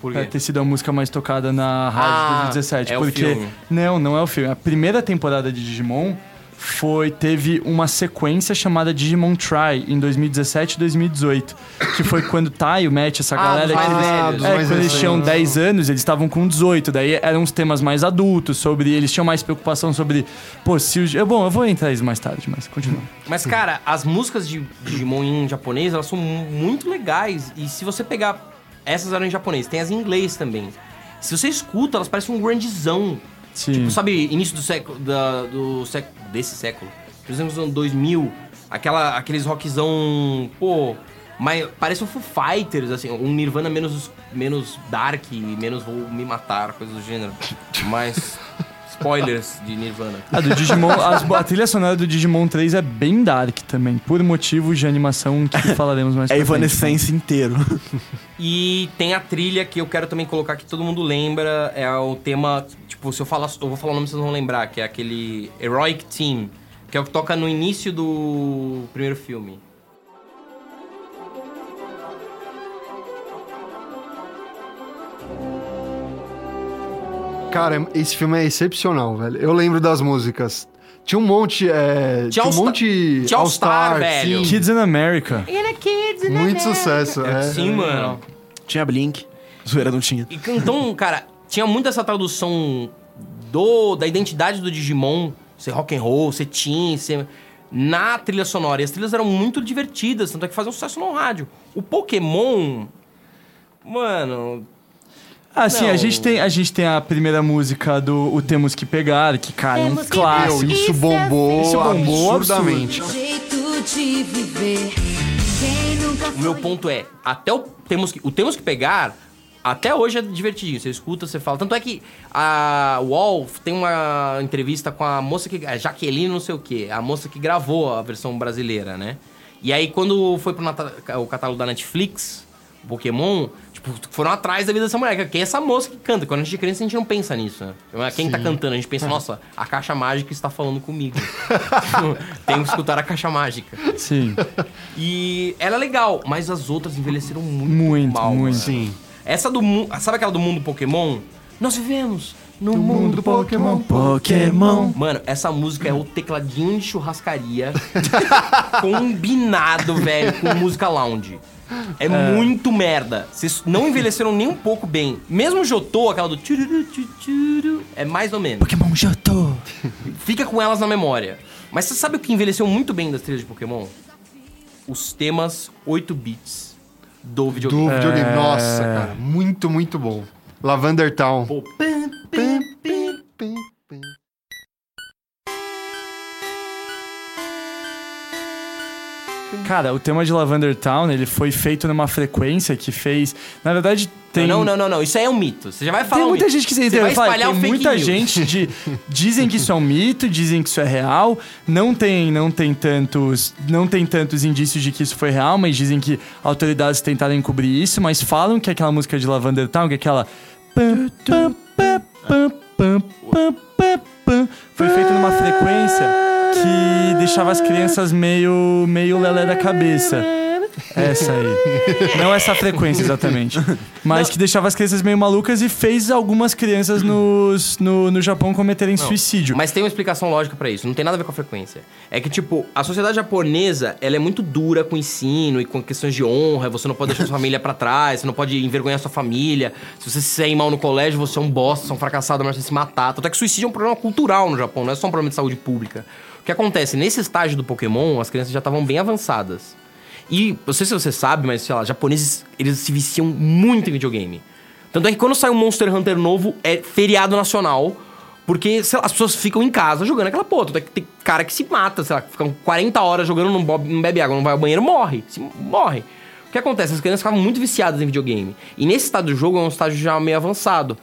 Por Pra ter sido a música mais tocada na rádio Ah, de 2017. é o porque. filme. Não, não é o filme. A primeira temporada de Digimon foi. Teve uma sequência chamada Digimon Try em 2017 e 2018. Que foi quando o Taio mete essa Ah, galera que eles- velhos. É, quando eles tinham 10 anos, eles estavam com 18. Daí eram uns temas mais adultos, sobre. Eles tinham mais preocupação sobre. Pô, se o. é Bom, eu vou entrar nisso mais tarde, mas continua. Mas, cara, as músicas de Digimon em japonês, elas são mu- muito legais. E se você pegar... Essas eram em japonês. Tem as em inglês também. Se você escuta, elas parecem um grandezão. Sim. Tipo, sabe, início do século... Da, do século... Desse século. Por exemplo, nos anos 2000. Aquela, aqueles rockzão... Pô... Mas parece um Foo Fighters, assim. Um Nirvana menos, menos dark, menos vou me matar, coisa do gênero. Mas... Spoilers de Nirvana. A do Digimon, as- a trilha sonora do Digimon 3 é bem dark também, por motivos de animação que falaremos mais É pra frente. Evanescence inteiro. E tem a trilha que eu quero também colocar que todo mundo lembra, é o tema, tipo, se eu falar, eu vou falar o nome vocês vão lembrar, que é aquele Heroic Team, que é o que toca no início do primeiro filme. Cara, esse filme é excepcional, velho. Eu lembro das músicas. Tinha um monte. É, tinha um monte. tinha All-Star, velho. sim. Kids in America. Muito sucesso. É. Sim, mano. Tinha Blink. Zoeira não tinha. E, então, cara, tinha muito essa tradução do da identidade do Digimon, ser rock and roll, ser teen, ser na trilha sonora. E as trilhas eram muito divertidas, tanto é que faziam sucesso no rádio. O Pokémon, mano, Ah, sim, a gente, tem, a gente tem a primeira música do O Temos Que Pegar, que, cara, é um Temos que clássico. Meu, isso Isso é bombou, Isso bombou absurdamente. Jeito de viver. Quem nunca O meu ponto é, até o temos que, o temos que pegar, até hoje é divertidinho. Você escuta, você fala. Tanto é que a Wolf tem uma entrevista com a moça que. A Jaqueline, não sei o quê. A moça que gravou a versão brasileira, né? E aí, quando foi pro nata- o catálogo da Netflix, Pokémon, tipo, foram atrás da vida dessa mulher. Que é essa moça que canta. Quando a gente é criança, a gente não pensa nisso, né? Quem tá cantando, a gente pensa, nossa, a caixa mágica está falando comigo. Tipo, Tenho que escutar a caixa mágica. Sim, E ela é legal, mas as outras envelheceram muito, Muito, mal. muito. mano. Sim. Essa do mundo. Sabe aquela do mundo Pokémon? Nós vivemos no mundo. Mundo Pokémon. Pokémon. Mano, essa música é o tecladinho de churrascaria combinado, velho, com música lounge. É, muito merda. Vocês não envelheceram nem um pouco bem. Mesmo o Jotô, aquela do tchururu, tchururu, é mais ou menos. Pokémon Jotô. Fica com elas na memória. Mas você sabe o que envelheceu muito bem das trilhas de Pokémon? Os temas 8 bits do videogame. Do videogame. Nossa, cara. Muito, muito bom. Lavender Town. Pô, Pim, pim, pim, pim. Cara, o tema de Lavender Town, ele foi feito numa frequência que fez... Na verdade, tem... Não, não, não, não. Isso aí é um mito. Você já vai falar Tem um muita mito. gente que se Você vai fala, espalhar tem o fake muita news. gente de dizem que isso é um mito, dizem que isso é real. Não tem, não tem tantos, não tem tantos indícios de que isso foi real, mas dizem que autoridades tentaram encobrir isso, mas falam que aquela música de Lavender Town, que é aquela pam, pam, pam, pam, pam, pam, pam, pam, foi feita numa frequência que deixava as crianças meio meio lelé da cabeça. Essa aí. Não essa frequência exatamente. Mas que deixava as crianças meio malucas e fez algumas crianças nos, no, no Japão cometerem suicídio. Mas tem uma explicação lógica pra isso, não tem nada a ver com a frequência. É que, tipo, a sociedade japonesa, ela é muito dura com o ensino e com questões de honra, você não pode deixar sua família pra trás, você não pode envergonhar sua família. Se você se sair mal no colégio, você é um bosta, você é um fracassado, mas você se matar. Tanto é que suicídio é um problema cultural no Japão, não é só um problema de saúde pública. O que acontece? Nesse estágio do Pokémon, as crianças já estavam bem avançadas. E, não sei se você sabe, mas, sei lá, japoneses, eles se viciam muito em videogame. Tanto é que quando sai um Monster Hunter novo, é feriado nacional. Porque sei lá, as pessoas ficam em casa jogando aquela porra. Tanto é que tem cara que se mata, sei lá, ficam 40 horas jogando, não, bo- não bebe água, não vai ao banheiro, morre. Se, morre. O que acontece? As crianças ficavam muito viciadas em videogame. E nesse estado do jogo é um estágio já meio avançado.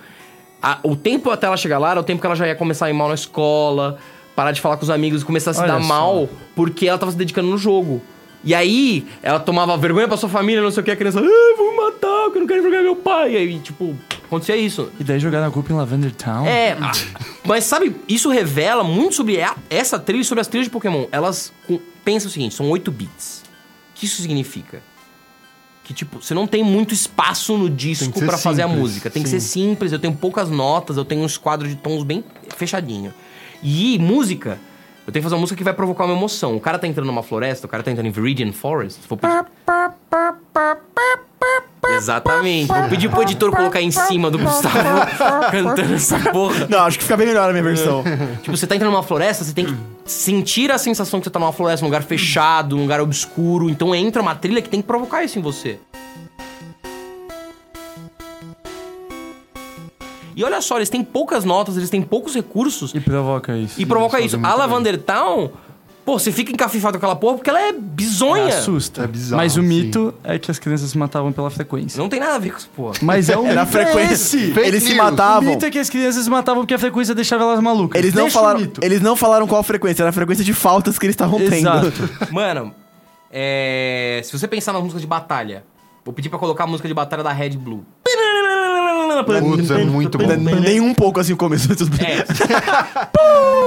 A- o tempo até ela chegar lá era o tempo que ela já ia começar a ir mal na escola, parar de falar com os amigos e começar a se Olha dar só. mal porque ela tava se dedicando no jogo. E aí, ela tomava vergonha pra sua família, não sei o que, a criança, ah, vou me matar, porque eu não quero jogar meu pai. E aí, tipo, acontecia isso. E daí jogar na culpa em Lavender Town? É, mas sabe, isso revela muito sobre a- essa trilha e sobre as trilhas de Pokémon. Elas com- pensam o seguinte, são 8 bits. O que isso significa? Que, tipo, você não tem muito espaço no disco pra fazer a música. Tem que sim. ser simples, eu tenho poucas notas, eu tenho um esquadro de tons bem fechadinho. E música, eu tenho que fazer uma música que vai provocar uma emoção. O cara tá entrando numa floresta, o cara tá entrando em Viridian Forest, vou pedir... Exatamente. Vou pedir pro editor colocar em cima do Gustavo cantando essa porra. Não, acho que fica bem melhor a minha versão. Tipo, você tá entrando numa floresta, você tem que sentir a sensação que você tá numa floresta, num lugar fechado, num lugar obscuro. Então entra uma trilha que tem que provocar isso em você. E olha só, eles têm poucas notas, eles têm poucos recursos E provoca isso. e provoca isso. fazem A muito bem. Town, pô, você fica encafifado com aquela porra porque ela é bizonha. Assusta. É bizarro, Mas o sim. mito é que as crianças se matavam pela frequência. Não tem nada a ver com isso, porra. Mas é um Era a mito é frequência. Fake Eles se news. O matavam. mito é que as crianças se matavam porque a frequência deixava elas malucas. Eles não, Deixa falaram, eles não falaram qual frequência, era a frequência de faltas que eles estavam tendo. Exato. Mano, é... se você pensar nas músicas de batalha, vou pedir pra colocar a música de batalha da Red Blue. Putz, é muito bom. Nem um pouco assim o começo. mas tudo bem. É.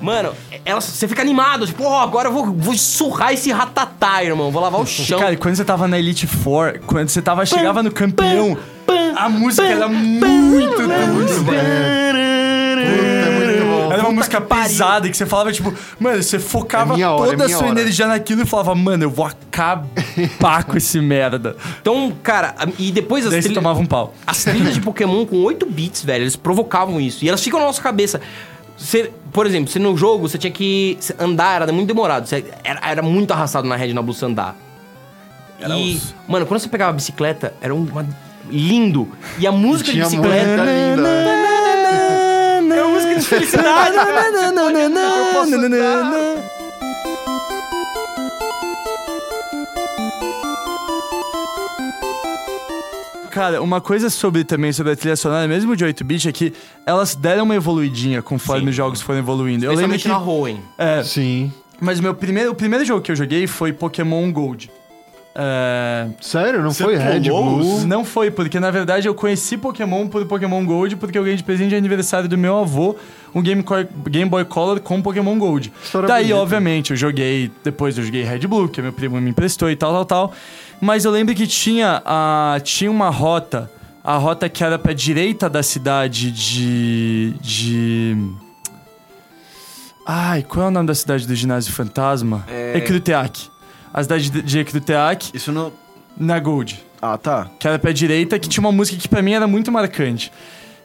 Mano, ela, você fica animado, tipo, ó, agora eu vou, vou surrar esse ratatá, irmão. Vou lavar o chão. Cara, e quando você tava na Elite Four, quando você tava, chegava no campeão, a música era muito Puta, é muito bom. Era uma música pesada que você falava, tipo, mano, você focava É hora, toda é a sua hora. energia naquilo e falava, mano, eu vou acabar com esse merda. Então, cara, e depois as Daí trilhas... tomava um pau. As trilhas de Pokémon com 8 bits, velho, eles provocavam isso. E elas ficam na nossa cabeça. Você, por exemplo, você no jogo, você tinha que andar, era muito demorado. Você, era, era muito arrastado na rede na Blue andar. e, osso. mano, quando você pegava a bicicleta, era um uma- lindo. E a música de Tinha bicicleta... linda. É uma música de felicidade. Cara, uma coisa sobre também sobre a trilha sonora, mesmo de 8-bit, é que elas deram uma evoluidinha conforme Sim. os jogos foram evoluindo. Eu lembro que. na Hoenn. É, Sim. mas o meu primeiro, o primeiro jogo que eu joguei foi Pokémon Gold. É, Sério? Não Você foi Red Blue? Não foi, porque na verdade eu conheci Pokémon por Pokémon Gold, porque eu ganhei de presente de aniversário do meu avô um Game, Co- Game Boy Color com Pokémon Gold. História Daí, bonita. obviamente, eu joguei. Depois eu joguei Red Blue, que meu primo me emprestou e tal, tal, tal. Mas eu lembro que tinha, a, tinha uma rota, a rota que era pra direita da cidade de. de. Ai, qual é o nome da cidade do ginásio fantasma? É- Ecruteak. A cidade de, de Ecruteak, Isso não. na Gold Ah, tá. que era pé direita, que tinha uma música que pra mim era muito marcante.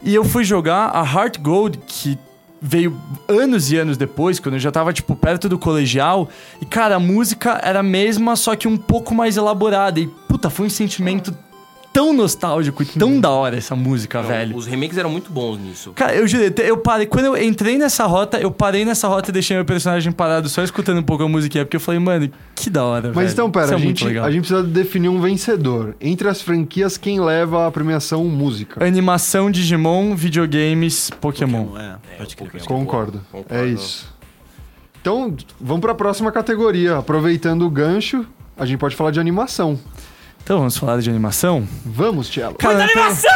E eu fui jogar a Heart Gold, que veio anos e anos depois, quando eu já tava, tipo, perto do colegial. E, cara, a música era a mesma, só que um pouco mais elaborada. E, puta, foi um sentimento tão nostálgico e tão da hora essa música, Não, velho. Os remakes eram muito bons nisso. Cara, eu jurei, eu parei. Quando eu entrei nessa rota, eu parei nessa rota e deixei meu personagem parado só escutando um pouco a musiquinha, porque eu falei, mano, que da hora, velho. Mas então, pera, Isso é a, muito gente, a gente precisa definir um vencedor. Entre as franquias, quem leva a premiação música? Animação, Digimon, videogames, Pokémon. É, pode crer. Pokémon. Concordo. Concordo. É isso. Então, vamos pra próxima categoria. Aproveitando o gancho, a gente pode falar de animação. Então vamos falar de animação? Vamos, Tielo. Cara, Animação!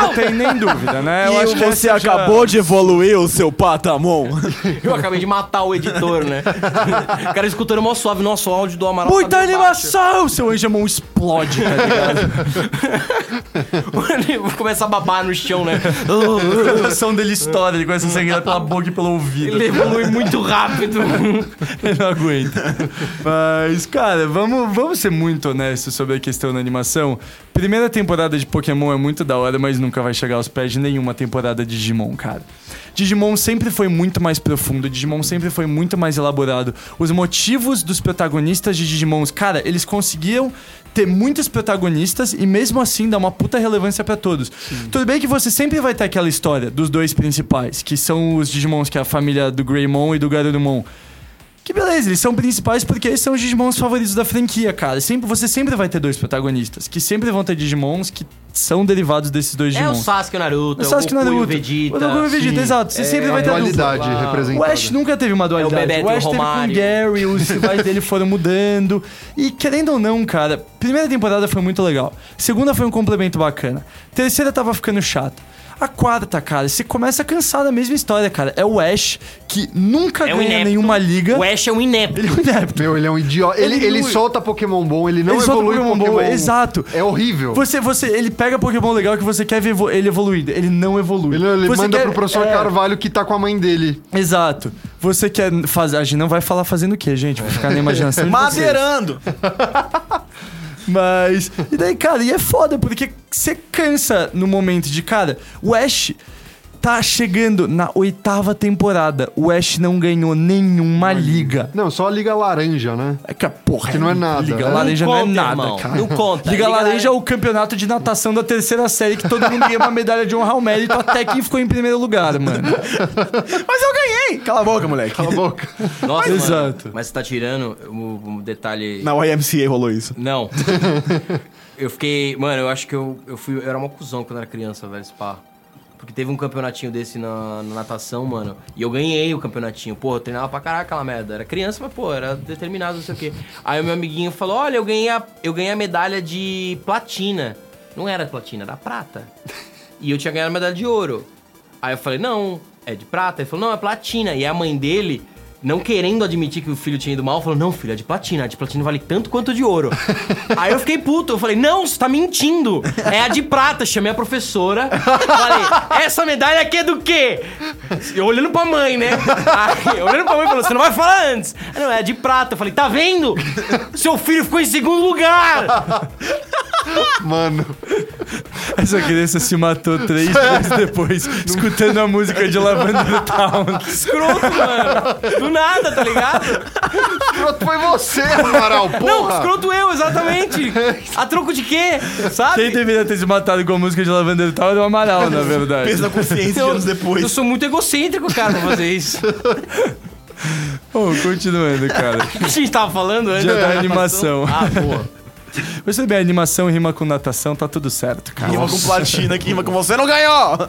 Não tem nem dúvida, né? e que você já- acabou de evoluir o seu patamon. Eu acabei de matar o editor, né? o cara escutando mó suave nosso áudio do Amaral. Muita tá baixo. animação! Seu Angemon explode, tá ligado? Começa a babar no chão, né? o som dele estoura, ele começa a sangrar pela boca e pelo ouvido. Ele evolui muito rápido. Ele não aguenta. Mas, cara, vamos, vamos ser muito honestos sobre a questão da animação. Primeira temporada de Pokémon é muito da hora, mas nunca vai chegar aos pés de nenhuma temporada de Digimon, cara. Digimon sempre foi muito mais profundo, Digimon sempre foi muito mais elaborado. Os motivos dos protagonistas de Digimons, cara, eles conseguiam ter muitos protagonistas e mesmo assim dar uma puta relevância pra todos. Tudo bem que você sempre vai ter aquela história dos dois principais, que são os Digimons, que é a família do Greymon e do Garurumon. Que beleza, eles são principais porque eles são os Digimons favoritos da franquia, cara. Sempre, você sempre vai ter dois protagonistas, que sempre vão ter Digimons que são derivados desses dois É o Digimons. Sasuke e o Naruto, O Sasuke é o Goku Naruto. e o Vegeta. O Goku e o Vegeta, Sim. exato. Você É, sempre É vai ter dupla. dualidade Ah, representada. O Ash nunca teve uma dualidade. Bebeto o e o Ash teve com o. Gary, os rivais dele foram mudando. E querendo ou não, cara, primeira temporada foi muito legal. Segunda foi um complemento bacana. Terceira tava ficando chato. A quarta, cara, você começa a cansar da mesma história, cara. É o Ash que nunca É o ganha inepto. nenhuma liga. O Ash é um inepto. Ele é um inepto. Meu, ele é um idiota. Ele, Ele ele, não- solta Pokémon bom, ele não Ele solta evolui Pokémon Pokémon, bom, exato. É horrível. Você, você, ele pega Pokémon legal que você quer ver ele evoluindo. Ele não evolui. Ele, ele Você manda quer- pro professor é, Carvalho que tá com a mãe dele. Exato. Você quer fazer. A gente não vai falar fazendo o quê, gente? Vai ficar na imaginação. Madeirando. Mas. E daí, cara, e é foda, porque você cansa no momento de, cara, o Ash tá chegando na oitava temporada. O Ash não ganhou nenhuma liga. Não, só a Liga Laranja, né? É que a porra. Que não é nada, Liga né? Laranja Não não, conta, é nada, irmão. cara. Não conta. Liga, Liga Laranja é o campeonato de natação da terceira série que todo mundo ganha uma medalha de honra ao mérito até quem ficou em primeiro lugar, mano. Mas eu ganhei. Cala a boca, moleque. Cala a boca. Nossa, mano, Exato. Mas você tá tirando o, o detalhe... Na YMCA rolou isso. Não. eu fiquei... Mano, eu acho que eu, eu fui... Eu era uma cuzão quando era criança, velho, spa. Porque teve um campeonatinho desse na, na natação, mano. E eu ganhei o campeonatinho. Pô, eu treinava pra caraca aquela merda. Era criança, mas, pô, era determinado, não sei o quê. Aí o meu amiguinho falou: Olha, eu ganhei a, eu ganhei a medalha de platina. Não era platina, era prata. E eu tinha ganhado a medalha de ouro. Aí eu falei: Não, é de prata. Ele falou: Não, é platina. E a mãe dele. Não querendo admitir que o filho tinha ido mal, falou: Não, filho, é de platina. A de platina vale tanto quanto de ouro. Aí eu fiquei puto. Eu falei: Não, você tá mentindo. É a de prata. Chamei a professora. Falei: Essa medalha aqui é do quê? Eu olhando pra mãe, né? Aí, olhando pra mãe, falou: Você não vai falar antes. Ah, não, é a de prata. Eu falei: Tá vendo? Seu filho ficou em segundo lugar. Mano, Essa criança se matou três dias depois, escutando a música de Lavender Town. Escroto, mano. Do nada, tá ligado? escroto foi você, Amaral, porra! Não, escroto eu, exatamente. A troco de quê? Sabe? Quem deveria ter se matado com a música de Lavender Town era o Amaral, na verdade. Peso na consciência Eu, anos depois. eu sou muito egocêntrico, cara, pra fazer isso. Bom, continuando, cara. O que a gente tava falando antes? Dia da animação. Ah, boa. Mas tudo bem, animação rima com natação, tá tudo certo, cara. Rima com platina, que rima com você não ganhou.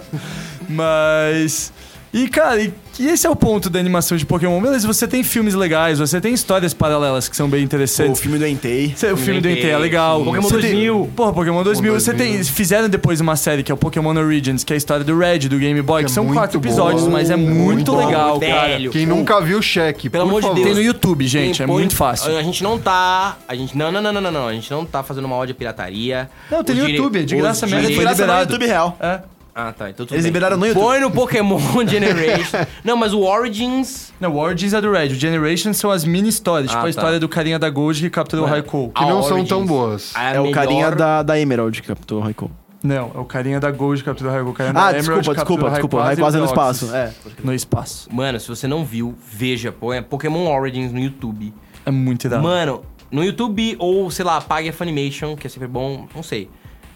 Mas. E, cara, e, e esse é o ponto da animação de Pokémon. Beleza, você tem filmes legais, você tem histórias paralelas que são bem O interessantes. filme do Entei. Cê- o filme do Entei, é legal. sim. Pokémon Você tem- 2000. Porra, Pokémon 2000. Você 2000. tem. Fizeram depois uma série que é o Pokémon Origins, que é a história do Red, do Game Boy, que é são quatro bom. episódios, mas é muito, Muito bom. legal, cara. Velho. Quem nunca viu, cheque. Pelo amor de. Deus. Tem no YouTube, gente, é Põe- muito fácil. A gente não tá. A gente. Não, não, não, não, não, não. A gente não tá fazendo uma ódio à pirataria. Não, tem no dire- YouTube, é de graça mesmo, foi Graças liberado. no YouTube real. É. Ah, tá. Então tudo Eles bem. liberaram no YouTube. Põe no Pokémon Generation. não, mas o Origins. Não, o Origins é do Red. O Generations são as mini histórias, tipo Ah, a tá. história do carinha da Gold que capturou o. Raikou. Que não a são Origins tão boas. É o melhor- carinha da, da Emerald que captou o Raikou. Não, é o carinha da Gold que capturou o Raikou. O carinha Ah, da Emerald desculpa, capturou desculpa, desculpa. o Rayquaza e no o espaço. É. No espaço. Mano, se você não viu, veja. Põe Pokémon Origins no YouTube. É muito irado. Mano, no YouTube ou, sei lá, pague a Funimation, que é sempre bom, não sei.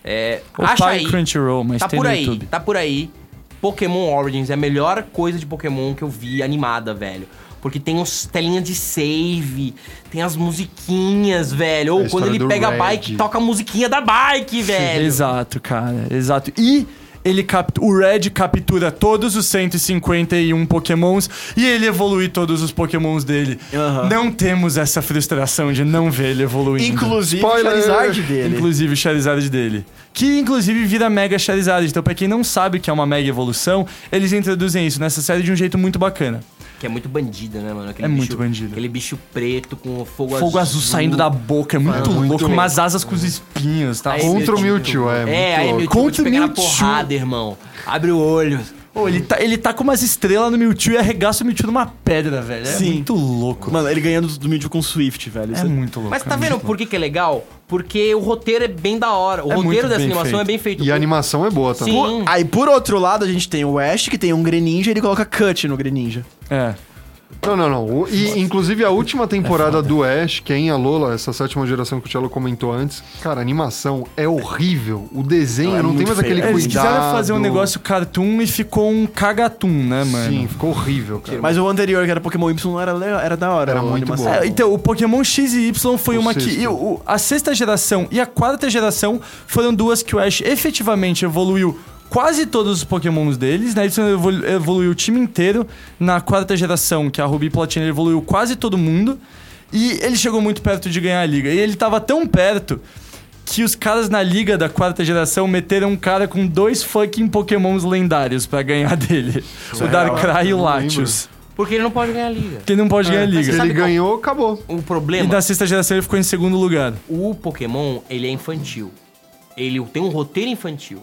É, Ou acha aí. Crunchyroll, mas tá tem por no aí, YouTube. tá por aí. Pokémon Origins é a melhor coisa de Pokémon que eu vi animada, velho. Porque tem os telinhas de save, tem as musiquinhas, velho. Ou A quando ele pega a Red. bike, toca a musiquinha da bike, velho. Exato, cara. Exato. E ele cap- o Red captura todos os 151 Pokémons e ele evolui todos os Pokémons dele. Aham. Não temos essa frustração de não ver ele evoluindo. Inclusive o Charizard dele. Inclusive o Charizard dele. Que inclusive vira Mega Charizard. Então, pra quem não sabe o que é uma Mega Evolução, eles introduzem isso nessa série de um jeito muito bacana. Que é muito bandido, né, mano? Aquele É muito bicho- bandido. Aquele bicho preto com fogo, Fogo azul saindo da boca, é muito muito louco. louco. Umas asas com os espinhos, tá? Contra o Mewtwo, é, muito É, aí. Mewtwo Contra te o pegar na Mewtwo. porrada, irmão. Abre o olho. Pô, ele tá, ele tá com umas estrelas no Mewtwo e arregaça o Mewtwo numa pedra, velho. É Sim. muito louco. Mano, ele ganhando do Mewtwo com Swift, velho. é Isso muito louco. Mas tá é vendo por que, que é legal? Porque o roteiro é bem da hora. O É roteiro dessa animação feito. é bem feito. E a animação é boa também. Sim. Por- Aí, por outro lado, a gente tem o Ash, que tem um Greninja, e ele coloca Cut no Greninja. É. Não, não, não. O- E, inclusive, a última temporada do Ash, que é em Alola, essa sétima geração que o Cello comentou antes, cara, a animação é horrível. O desenho Não, é não, tem mais feio. aquele É, Eles cuidado. quiseram fazer um negócio cartoon e ficou um cagatum, né, mano? Sim, ficou horrível, cara. Mas o anterior, que era Pokémon Y, era, era da hora. Era muito animação. bom. É, então, o Pokémon X e Y foi O uma sexto. que. e o- a sexta geração e a quarta geração foram duas que o Ash efetivamente evoluiu quase todos os Pokémons deles. Na edição evolu- evoluiu o time inteiro. Na quarta geração, que é a Ruby e Platina, ele evoluiu quase todo mundo. E ele chegou muito perto de ganhar a liga. E ele tava tão perto que os caras na liga da quarta geração meteram um cara com dois fucking Pokémons lendários pra ganhar dele: o Darkrai e o Latios. Porque ele não pode ganhar a liga. Que ele não pode ganhar a liga. ele ganhou, acabou. O E problema, na sexta geração ele ficou em segundo lugar. o Pokémon, ele é infantil. Ele tem um roteiro infantil.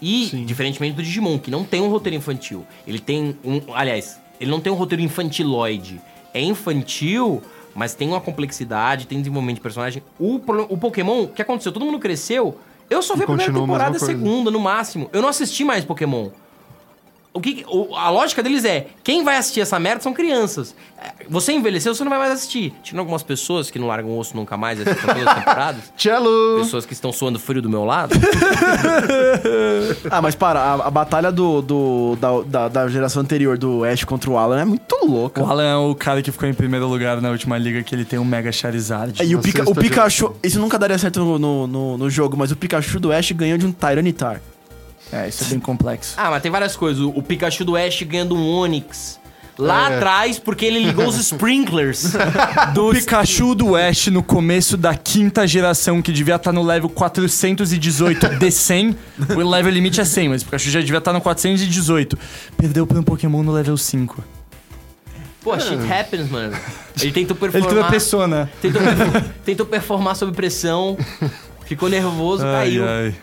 E, diferentemente do Digimon, que não tem um roteiro infantil. Ele tem um... Aliás, ele não tem um roteiro infantiloide. É infantil, mas tem uma complexidade, tem desenvolvimento de personagem. O, o Pokémon, o que aconteceu? Todo mundo cresceu. Eu só vi a primeira temporada, a segunda, no máximo. Eu não assisti mais Pokémon. O que, o- a lógica deles é: quem vai assistir essa merda são crianças. É, Você envelheceu, você não vai mais assistir. Tinha algumas pessoas que não largam o osso nunca mais, assistem todas as temporadas. Cello! Pessoas que estão suando frio do meu lado. Ah, mas para, a, a batalha do, do- da, da, da geração anterior do Ash contra o Alan é muito louca. O Alan é o cara que ficou em primeiro lugar na última liga, que ele tem um Mega Charizard. E o, sexta o Pikachu, isso nunca daria certo no, no, no- no jogo, mas o Pikachu do Ash ganhou de um Tyranitar. É, isso é bem complexo. ah, mas tem várias coisas. O, Pikachu do Ash ganhando um Onix. Lá É. atrás, porque ele ligou os sprinklers. O Pikachu do Ash no começo da quinta geração, que devia estar no level 418 de 100. O level limite é 100, mas o Pikachu já devia estar no 418. Perdeu pra um Pokémon no level 5. Pô, shit happens, mano. Ele tentou Ele performar. tropeçou, né? tentou, perfor- tentou performar sob pressão. Ficou nervoso, caiu. ai.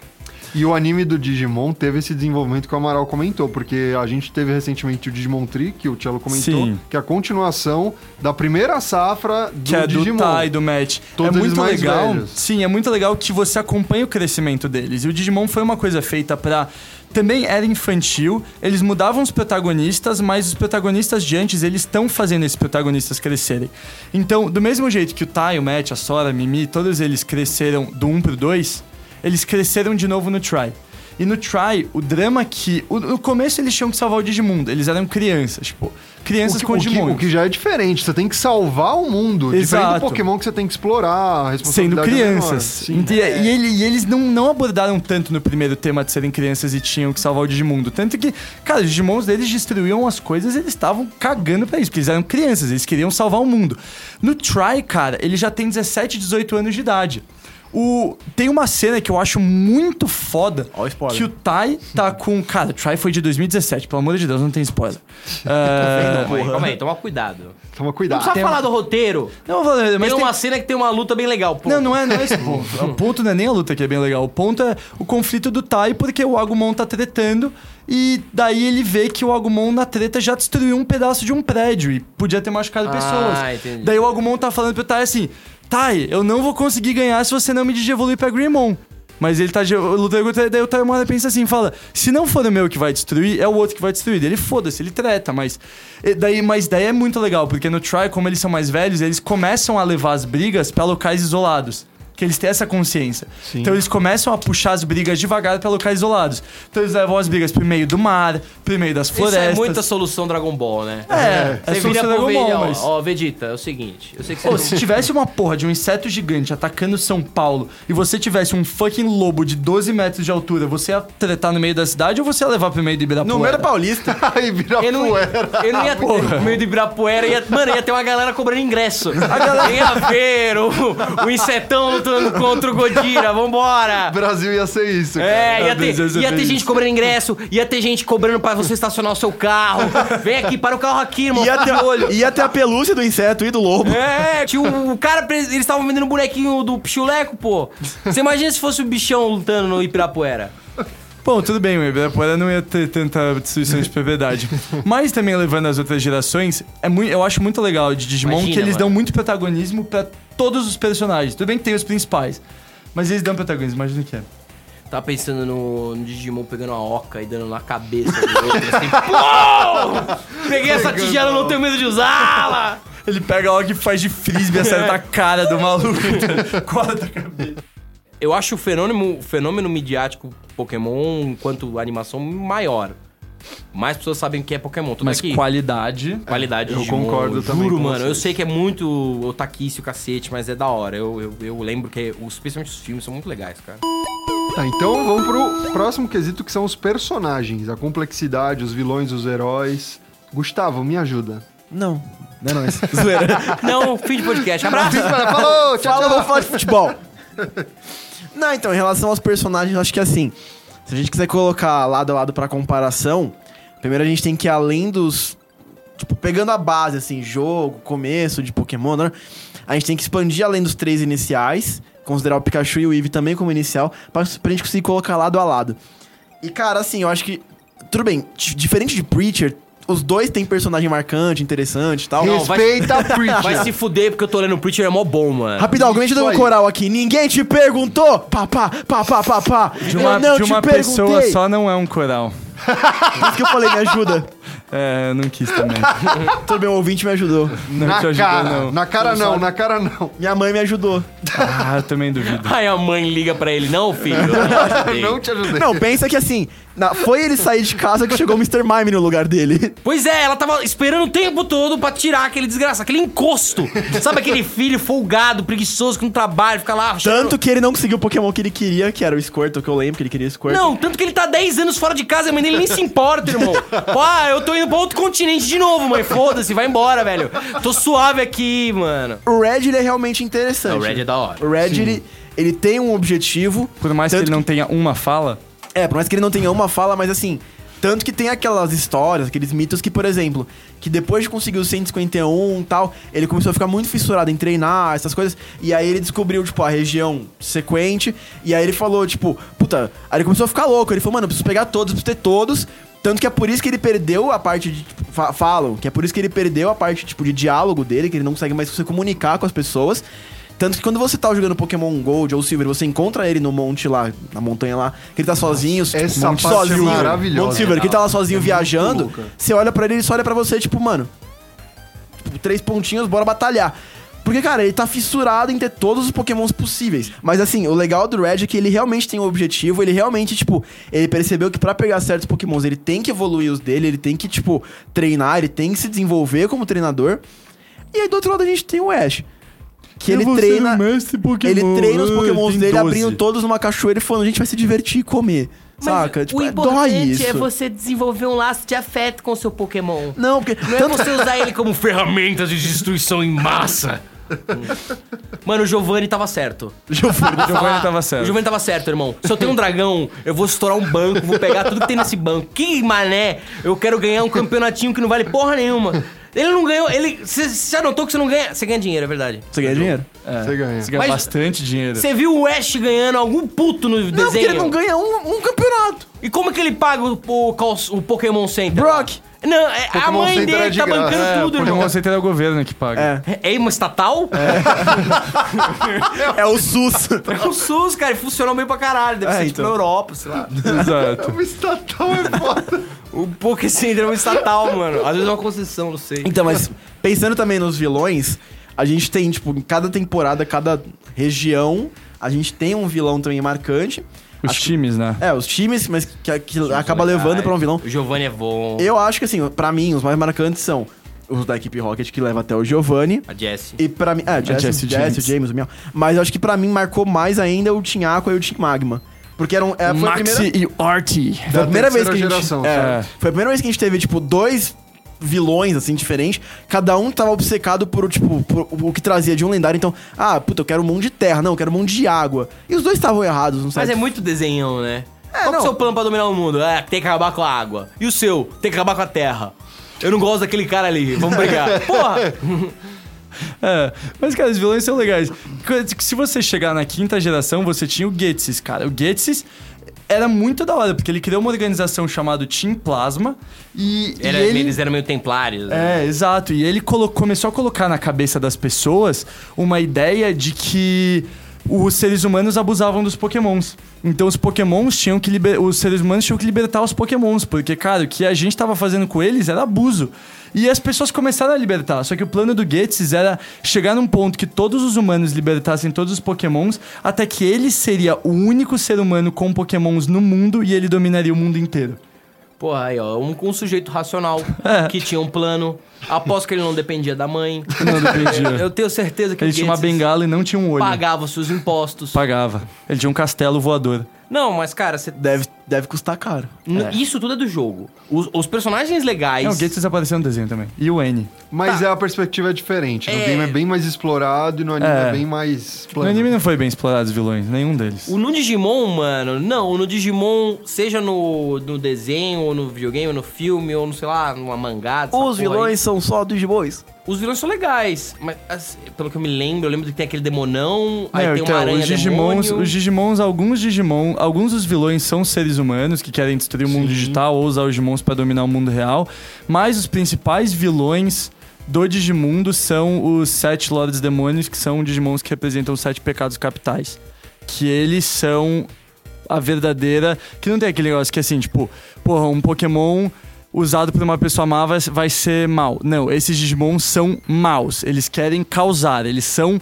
E o anime do Digimon teve esse desenvolvimento que o Amaral comentou, porque a gente teve recentemente o Digimon Tree, que o Cello comentou, Sim. que é a continuação da primeira safra do que é Digimon. do Tai, do Match. Todos é muito legal. velhos. Sim, é muito legal que você acompanha o crescimento deles. E o Digimon foi uma coisa feita pra. Também era infantil, eles mudavam os protagonistas, mas os protagonistas de antes, eles estão fazendo esses protagonistas crescerem. Então, do mesmo jeito que o Tai, o Matt, a Sora, a Mimi, todos eles cresceram do 1 pro 2, eles cresceram de novo no Try. E no Try, o drama que. o- No começo eles tinham que salvar o Digimundo, eles eram crianças, tipo, crianças que, com o, Digimon. o que já é diferente, você tem que salvar o mundo. Diferente Exato. do Pokémon que você tem que explorar, a sendo responsabilidade é menor. crianças. Sim. E, e ele- e eles não, não abordaram tanto no primeiro tema de serem crianças e tinham que salvar o Digimundo. Tanto que, cara, os Digimons deles destruíam as coisas, eles estavam cagando pra isso, porque eles eram crianças, eles queriam salvar o mundo. No Try, cara, ele já tem 17, 18 anos de idade. O, tem uma cena que eu acho muito foda. Ó o spoiler. Que o Tai tá com. Cara, o Try foi de 2017, pelo amor de Deus, não tem spoiler. É, Calma aí, calma aí, toma cuidado. Toma Não cuidado. precisa falar do roteiro. não, vou falar, mas tem tem- uma cena que tem uma luta bem legal. Pô. Não, não é, não é esse ponto. o ponto não é nem a luta que é bem legal. O ponto é o conflito do Tai, porque o Agumon tá tretando. E daí ele vê que o Agumon na treta já destruiu um pedaço de um prédio e podia ter machucado Ah, pessoas. entendi. Daí o Agumon tá falando pro Tai assim: Tai, eu não vou conseguir ganhar se você não me digievoluir pra Greymon. Mas ele tá lutando contra daí o Tai uma hora pensa assim, fala: se não for o meu que vai destruir, é o outro que vai destruir. Daí Ele foda-se, ele treta, mas. Daí, mas daí é muito legal, porque no Try, como eles são mais velhos, eles começam a levar as brigas pra locais isolados. Que eles têm essa consciência. Sim. Então eles começam a puxar as brigas devagar pra locais isolados. Então eles levam as brigas pro meio do mar, pro meio das Isso florestas. é muita solução Dragon Ball, né? É, é Você solução Dragon Ball, mas- ó, ó, Vegeta, é o seguinte, eu sei que você Pô, não- se tivesse uma porra de um inseto gigante atacando São Paulo e você tivesse um fucking lobo de 12 metros de altura, você ia tretar no meio da cidade ou você ia levar pro meio do Ibirapuera? No meio da Paulista. Aí vira Eu não, eu não ia ter no meio do Ibirapuera, ia, mano, ia ter uma galera cobrando ingresso. A galera ia ver o, o insetão lutando contra o Godira, vambora! Brasil ia ser isso, cara. É, ia ter, ia ter gente cobrando ingresso, ia ter gente cobrando pra você estacionar o seu carro. Vem aqui, para o carro aqui, irmão. Ia ter, olho. ia ter a pelúcia do inseto e do lobo. É, tinha o, o cara, eles estavam vendendo bonequinho do Pichuleco, pô. Você imagina se fosse o bichão lutando no Ibirapuera? Bom, tudo bem, o Ibirapuera não ia ter tanta destruição de propriedade. Mas também levando as outras gerações, é muito, eu acho muito legal de Digimon Imagina, que eles mano. dão muito protagonismo pra todos os personagens. Tudo bem que tem os principais, mas eles dão protagonismo, imagina o que é. Tava pensando no, no Digimon pegando a oca e dando na cabeça do outro, assim, pô! Peguei essa tigela, não tenho medo de usá-la! Ele pega algo que faz de frisbee e acerta a cara do maluco. Corta a cabeça. Eu acho o fenômeno, o fenômeno midiático Pokémon, enquanto animação, maior. Mais pessoas sabem o que é Pokémon. Tudo Mas aqui. qualidade. Qualidade Eu de Digimon, concordo eu também Juro, com mano. Eu vocês. sei que é muito otaquice o cacete, mas é da hora. Eu, eu, eu lembro que, os, principalmente os filmes, são muito legais, cara. Tá, então vamos pro próximo quesito que são os personagens, a complexidade, os vilões, os heróis. Gustavo, me ajuda. Não, não é nóis. Zoeira. Não, fim de podcast. Abraço! Falou, tchau, Fala, tchau. vamos falar de futebol. Não, então, em relação aos personagens, acho que assim, se a gente quiser colocar lado a lado pra comparação, primeiro a gente tem que ir além dos. Tipo, pegando a base, assim, jogo, começo de Pokémon, né? A gente tem que expandir além dos três iniciais, considerar o Pikachu e o Eevee também como inicial, pra, pra gente conseguir colocar lado a lado. E, cara, assim, eu acho que. Tudo bem, di- diferente de Preacher, os dois têm personagem marcante, interessante e tal. Não, vai- Respeita a Preacher. Vai se fuder porque eu tô lendo Preacher, é mó bom, mano. Rapidão, alguém te deu Isso um aí. coral aqui. Ninguém te perguntou? Pá, pá, pá, pá, pá, pá. De uma, eu não de uma te pessoa perguntei. só não é um coral. Por isso que eu falei, me ajuda. É, não quis também. Tudo bem, o ouvinte me ajudou. Não na te ajudou, cara, não. na cara não, na cara não. Minha mãe me ajudou. Ah, eu também duvido. Aí a mãe liga pra ele, não, filho. eu não ajudei." não te ajudei. Não, pensa que assim, na- foi ele sair de casa que chegou o Mr. Mime no lugar dele. Pois é, ela tava esperando o tempo todo pra tirar aquele desgraça, aquele encosto. Sabe aquele filho folgado, preguiçoso, que não trabalha, fica lá... Tanto que ele não conseguiu o Pokémon que ele queria, que era o Squirtle, que eu lembro que ele queria Squirtle. Não, tanto que ele tá 10 anos fora de casa, a mãe dele nem se importa, irmão. Pô, ah, eu tô indo pra outro continente de novo, mãe. Foda-se, vai embora, velho. Tô suave aqui, mano. O Red, ele é realmente interessante. O Red é da hora. O Red, ele, ele tem um objetivo. Por mais que ele não tenha uma fala, É, por mais que ele não tenha uma fala, mas assim. Tanto que tem aquelas histórias, aqueles mitos que, por exemplo, que depois de conseguir o 151 e tal, ele começou a ficar muito fissurado em treinar, essas coisas. E aí ele descobriu, tipo, a região sequente. E aí ele falou, tipo, puta. Aí ele começou a ficar louco. Ele falou, mano, eu preciso pegar todos, eu preciso ter todos. Tanto que é por isso que ele perdeu a parte de. Tipo, fa- falam, que é por isso que ele perdeu a parte, tipo, de diálogo dele, que ele não consegue mais se comunicar com as pessoas. Tanto que quando você tá jogando Pokémon Gold ou Silver, você encontra ele no monte lá, na montanha lá, que ele tá sozinho, essa monte parte é sozinho, maravilhosa. Monte Silver, que ele tá lá sozinho É viajando, você olha pra ele, ele só olha pra você, tipo, mano, tipo, três pontinhos, bora batalhar. Porque, cara, ele tá fissurado em ter todos os pokémons possíveis. Mas, assim, o legal do Red é que ele realmente tem um objetivo, ele realmente, tipo, ele percebeu que pra pegar certos pokémons, ele tem que evoluir os dele, ele tem que, tipo, treinar, ele tem que se desenvolver como treinador. E aí, do outro lado, a gente tem o Ash. Que ele treina... Ele treina os pokémons dele abrindo todos numa cachoeira e falando, a gente vai se divertir e comer. Saca? Tipo, o é, dói importante isso. é você desenvolver um laço de afeto com o seu Pokémon. Não, porque... Não é você usar ele como ferramenta de destruição em massa. Mano, o Giovanni tava certo. Giovanni. O Giovanni tava O certo. Giovanni tava certo, irmão. Se eu tenho um dragão, eu vou estourar um banco, vou pegar tudo que tem nesse banco. Que mané, eu quero ganhar um campeonatinho que não vale porra nenhuma. Ele não ganhou, ele. Você já notou que você não ganha? Você ganha dinheiro, é verdade. Você ganha dinheiro? É, Você ganha. Você ganha Mas- bastante dinheiro. Você viu o Ash ganhando algum puto no Não, porque desenho? ele não ganha um, um campeonato. E como é que ele paga o, o, o Pokémon Center? Brock. Não, é, a Pokémon mãe Center é dele de tá graça. bancando É, tudo, o irmão. Pokémon Center é o governo que paga. É. É uma estatal? É o SUS. É o SUS, cara, e funcionou bem pra caralho. Deve É, ser tipo então. na Europa, sei lá. Exato. O estatal é foda. O Poké Center é uma estatal, mano. Às vezes é uma concessão, não sei. Então, mas pensando também nos vilões, a gente tem, tipo, em cada temporada, cada região, a gente tem um vilão também marcante. Os Acho que- times, né? É, os times, mas que, que acaba Legais. levando pra um vilão. O Giovanni é bom. Eu acho que, assim, pra mim, os mais marcantes são os da equipe Rocket, que leva até o Giovanni. A Jessie. E pra mim. É, Jesse, Jesse Jesse, James. o James, o Miau. Mas eu acho que pra mim marcou mais ainda o Team Aqua e o Team Magma. Porque eram, é, foi a primeira, Maxi e o Artie. foi a primeira vez que a gente. geração, é, sabe? foi a primeira vez que a gente teve, tipo, dois vilões, assim, diferentes. Cada um tava obcecado por, tipo, por o que trazia de um lendário. Então, ah, puta, eu quero um mundo de terra. Não, eu quero um mundo de água. E os dois estavam errados, não Mas sei. é muito desenhão, né? É, Qual que é o seu plano pra dominar o mundo? É, tem que acabar com a água. E o seu? Tem que acabar com a terra. Eu não gosto daquele cara ali. Vamos brigar. Porra! É, mas, cara, os vilões são legais. Se você chegar na quinta geração, você tinha o Getsis, cara. O Getsis era muito da hora, porque ele criou uma organização chamada Team Plasma e, e Era- ele... Eles eram meio templários. né? É, exato. E ele colo- começou a colocar na cabeça das pessoas uma ideia de que os seres humanos abusavam dos pokémons. Então os pokémons tinham que liber... os seres humanos tinham que libertar os pokémons, porque cara, o que a gente tava fazendo com eles era abuso. E as pessoas começaram a libertar. Só que o plano do Getsis era chegar num ponto que todos os humanos libertassem todos os pokémons, até que ele seria o único ser humano com pokémons no mundo e ele dominaria o mundo inteiro. Porra, aí, ó. Um, um sujeito racional É. que tinha um plano. Aposto que ele não dependia da mãe. Não dependia. Eu tenho certeza que Ele o tinha uma bengala e não tinha um olho. pagava os seus impostos. Pagava. Ele tinha um castelo voador. Não, mas, cara, você. Deve, deve custar caro. N- Isso tudo é do jogo. Os, os personagens legais. Não, o Gates apareceu no desenho também. E o N. Mas é a perspectiva é diferente. No É. game é bem mais explorado e no anime é, É. bem mais No plano. anime não foi bem explorado os vilões, nenhum deles. O no Digimon, mano, não, no Digimon, seja no, no desenho, ou no videogame, ou no filme, ou no, sei lá, numa mangá. Os porra vilões são só dos bois. Os vilões são legais, mas assim, pelo que eu me lembro, eu lembro que tem aquele demonão, aí tem então, uma aranha os Digimons, demônio. os Digimons, alguns Digimon, alguns dos vilões são seres humanos que querem destruir o mundo digital ou usar os Digimons pra dominar o mundo real, mas os principais vilões do Digimundo são os sete Lords Demônios, que são Digimons que representam os sete pecados capitais. Que eles são a verdadeira. Que não tem aquele negócio que é assim, tipo, porra, um Pokémon usado por uma pessoa má vai, vai ser mal. Não, esses Digimon são maus. Eles querem causar, eles são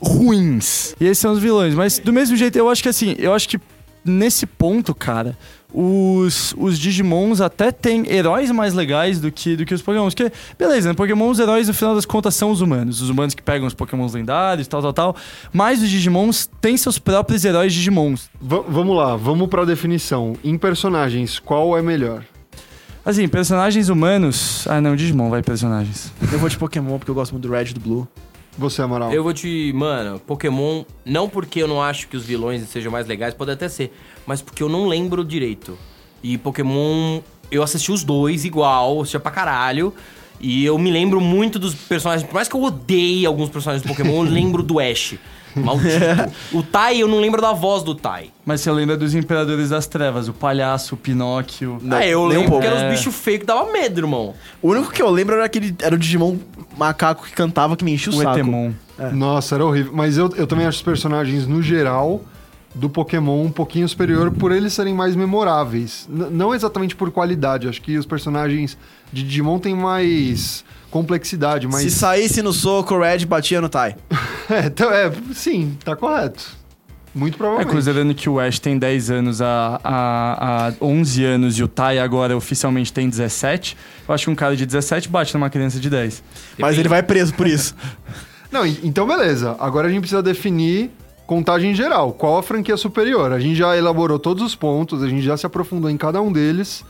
ruins. E esses são os vilões. Mas do mesmo jeito, eu acho que assim, eu acho que nesse ponto, cara, os, os Digimons até têm heróis mais legais do que, do que os Pokémons. Porque, beleza, né? Pokémon, os heróis, no final das contas, são os humanos. Os humanos que pegam os Pokémons lendários, tal, tal, tal. Mas os Digimons têm seus próprios heróis Digimons. Va- vamos lá, vamos pra definição. Em personagens, qual é melhor? Assim, personagens humanos. Ah, não, Digimon vai personagens. Eu vou de Pokémon porque eu gosto muito do Red e do Blue. Você, Amaral? Eu vou te. Mano, Pokémon, não porque eu não acho que os vilões sejam mais legais, pode até ser, mas porque eu não lembro direito. E Pokémon, eu assisti os dois igual, assistia pra caralho. E eu me lembro muito dos personagens. Por mais que eu odeie alguns personagens do Pokémon, eu lembro do Ash. Maldito. o Tai, eu não lembro da voz do Tai. Mas você lembra dos Imperadores das Trevas, o palhaço, o Pinóquio. Não, ah, eu nem um lembro pouco. que eram É. os bichos feios que dava medo, irmão. O único que eu lembro era aquele. Era o Digimon macaco que cantava que me enchia o, O saco. Etemon. Nossa, era horrível. Mas eu, eu também acho os personagens, no geral, do Pokémon um pouquinho superior por eles serem mais memoráveis. N- não exatamente por qualidade. Acho que os personagens de Digimon têm mais complexidade, Se mas... saísse no soco, o Red batia no Tai. É, então, é, sim, tá correto. Muito É, provavelmente. considerando que o Ash tem 10 anos a, a, a 11 anos e o Tai agora oficialmente tem 17, eu acho que um cara de 17 bate numa criança de 10. Mas ele vai preso por isso. Não, en- então beleza. Agora a gente precisa definir contagem geral. Qual a franquia superior? A gente já elaborou todos os pontos, a gente já se aprofundou em cada um deles.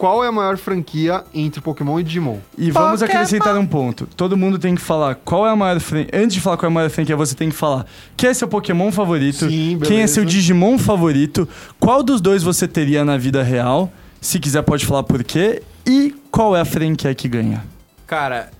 Qual é a maior franquia entre Pokémon e Digimon? E vamos acrescentar um ponto. Todo mundo tem que falar qual é a maior franquia. Antes de falar qual é a maior franquia, você tem que falar quem é seu Pokémon favorito, Sim, quem é seu Digimon favorito, qual dos dois você teria na vida real, se quiser pode falar por quê, e qual é a franquia que ganha. Cara,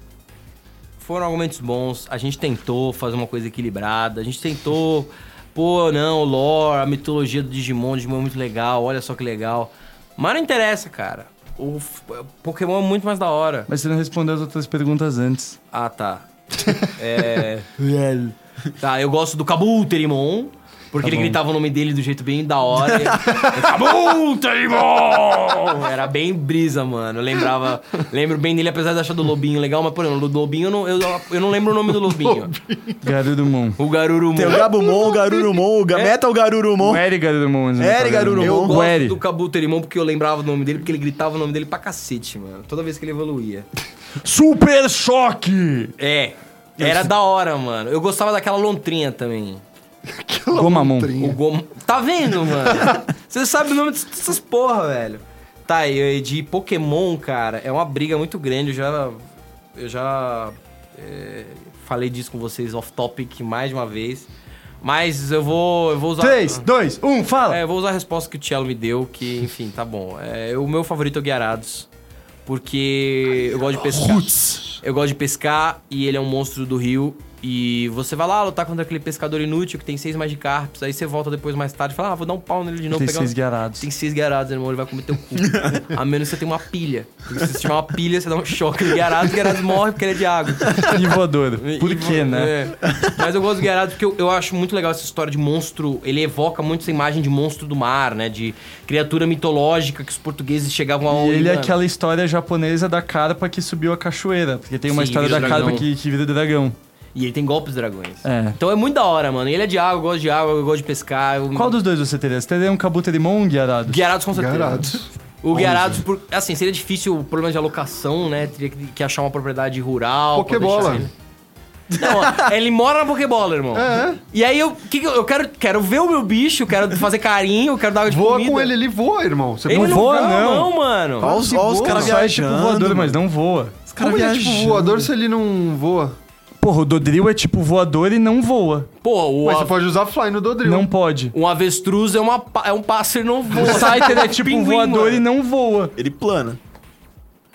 foram argumentos bons. A gente tentou fazer uma coisa equilibrada. A gente tentou, pô, não, lore, a mitologia do Digimon, o Digimon é muito legal, olha só que legal. Mas não interessa, cara. O f- Pokémon é muito mais da hora. Mas você não respondeu as outras perguntas antes. Ah, tá. é. Tá, eu gosto do Kabuterimon. Porque ele gritava o nome dele do jeito bem da hora. irmão! Era bem brisa, mano. Eu lembrava. Lembro bem dele, apesar de achar do Lobinho legal, mas, por exemplo, do Lobinho eu não, eu, eu não lembro o nome do Lobinho. Garurumon. O Garurumon. Tem o Gabumon, o Garurumon, o Ga- É? Metal Garurumon. O Eri Garurumon. né, Eri Garurumon. Eu O gosto Eri. do Kabuto Limão porque eu lembrava o nome dele, porque ele gritava o nome dele pra cacete, mano. Toda vez que ele evoluía. Super Choque! É. Era da hora, mano. Eu gostava daquela lontrinha também. Gomamon. O Gom... Tá vendo, mano? Você sabe o nome dessas porra, velho. Tá, e de Pokémon, cara, é uma briga muito grande. Eu já. Eu já. é, falei disso com vocês off-topic mais de uma vez. Mas eu vou. Eu vou usar. 3, 2, 1, fala! É, eu vou usar a resposta que o Cello me deu, que, enfim, tá bom. É, o meu favorito é o Guiarados. Porque eu gosto de pescar. Eu gosto de pescar e ele é um monstro do rio. E você vai lá lutar contra aquele pescador inútil que tem seis Magikarps. Aí você volta depois mais tarde e fala: Ah, vou dar um pau nele de novo. Tem pegar seis um- guiarados. Tem seis guiarados, irmão. Ele vai comer teu cu. a menos que você tenha uma pilha. Porque se você tiver uma pilha, você dá um choque no guiarados. O guiarados morre porque ele é de água. E voador. Por quê, né? é. Mas eu gosto do Guiarados porque eu, eu acho muito legal essa história de monstro. Ele evoca muito essa imagem de monstro do mar, né? De criatura mitológica que os portugueses chegavam a E ele é olhar. aquela história japonesa da carpa que subiu a cachoeira. Porque tem uma Sim, história da vira carpa dragão. que, que vira dragão. E ele tem golpes dragões. É. Então é muito da hora, mano. E ele é de água, eu gosto de água, eu gosto de pescar. Eu... Qual dos dois você teria? Você teria um Kabuterimon ou um Guiarado? Guiarados com certeza. Garados. O Guiarados, por... assim, seria difícil o problema de alocação, né? Teria que, que achar uma propriedade rural. Pokébola. ele. Não, ele mora na Pokébola, irmão. É. E aí eu, que que eu, eu quero, quero ver o meu bicho, quero fazer carinho, quero dar água de Voa comida. com ele, ele voa, irmão. Você Ele pode- não voa, voa, não. não, mano. Ó os, os caras Só é tipo viajando. voador, mas não voa. Os caras Como ele é tipo viajando. voador se ele não voa? Porra, o Dodril é tipo voador e não voa. Pô, o, Mas a- você pode usar fly no Dodril. Não pode. um avestruz é, uma, pa- é um pássaro e não voa. O Scyther é tipo Pinguim, voador mano. e não voa. Ele plana.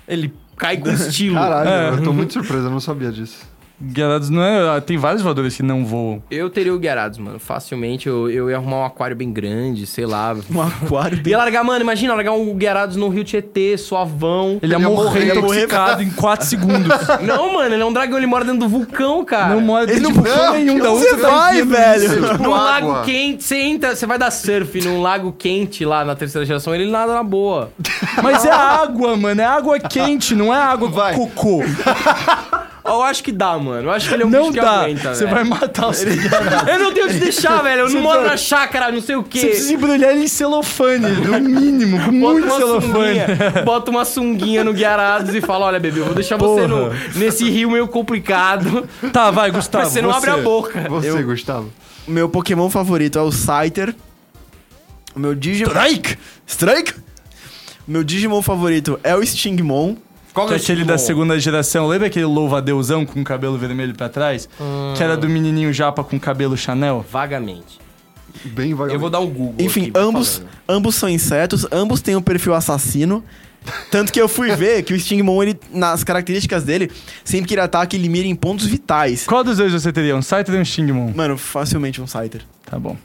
Ele cai com estilo. Caralho, É. eu tô muito surpreso, eu não sabia disso. Guiarados não é. Tem vários voadores que não voam. Eu teria o Guiarados, mano. Facilmente eu, eu ia arrumar um aquário bem grande, sei lá. Um aquário bem... Ia largar, mano, imagina largar um Guiarados no Rio Tietê, suavão. Ele ia Ele ia morrer morrer, intoxicado em 4 segundos. Não, mano, ele é um dragão, ele mora dentro do vulcão, cara. Não mora Ele dentro não- de vulcão Não, nenhum. Da onde Você tá vai, velho. Tipo Num água. lago quente, você entra, você vai dar surf num lago quente lá na terceira geração, ele nada na boa. Mas é água, mano. É água quente, não é água Vai. cocô. Eu acho que dá, mano. Eu acho que ele é um Não bicho que dá. aguenta, Você velho. vai matar o seu. Eu não tenho onde deixar, velho. Eu Você não moro vai- na chácara, não sei o quê. Você precisa embrulhar ele em celofane, no mínimo, com Bota muito uma celofane. sunguinha, bota uma sunguinha no Guiarados e fala: Olha, bebê, eu vou deixar você no, Porra. nesse rio meio complicado. Tá, vai, Gustavo. mas você não abre a boca. Você, Gustavo. O meu Pokémon favorito é o Scyther. O meu Digimon... Strike! Strike? O meu Digimon favorito é o Stingmon. Qual Que é o aquele da segunda geração. Lembra aquele louvadeuzão com cabelo vermelho pra trás? Que era do menininho japa com cabelo Chanel? Vagamente. Bem vagabundo. Eu vou dar um Google. Enfim, aqui, ambos, falando. ambos são insetos, ambos têm um perfil assassino. Tanto que eu fui ver que o Stingmon, ele, nas características dele, sempre que ele ataca, ele mira em pontos vitais. Qual dos dois você teria? Um Scyther ou um Stingmon? Mano, facilmente um Scyther. Tá bom.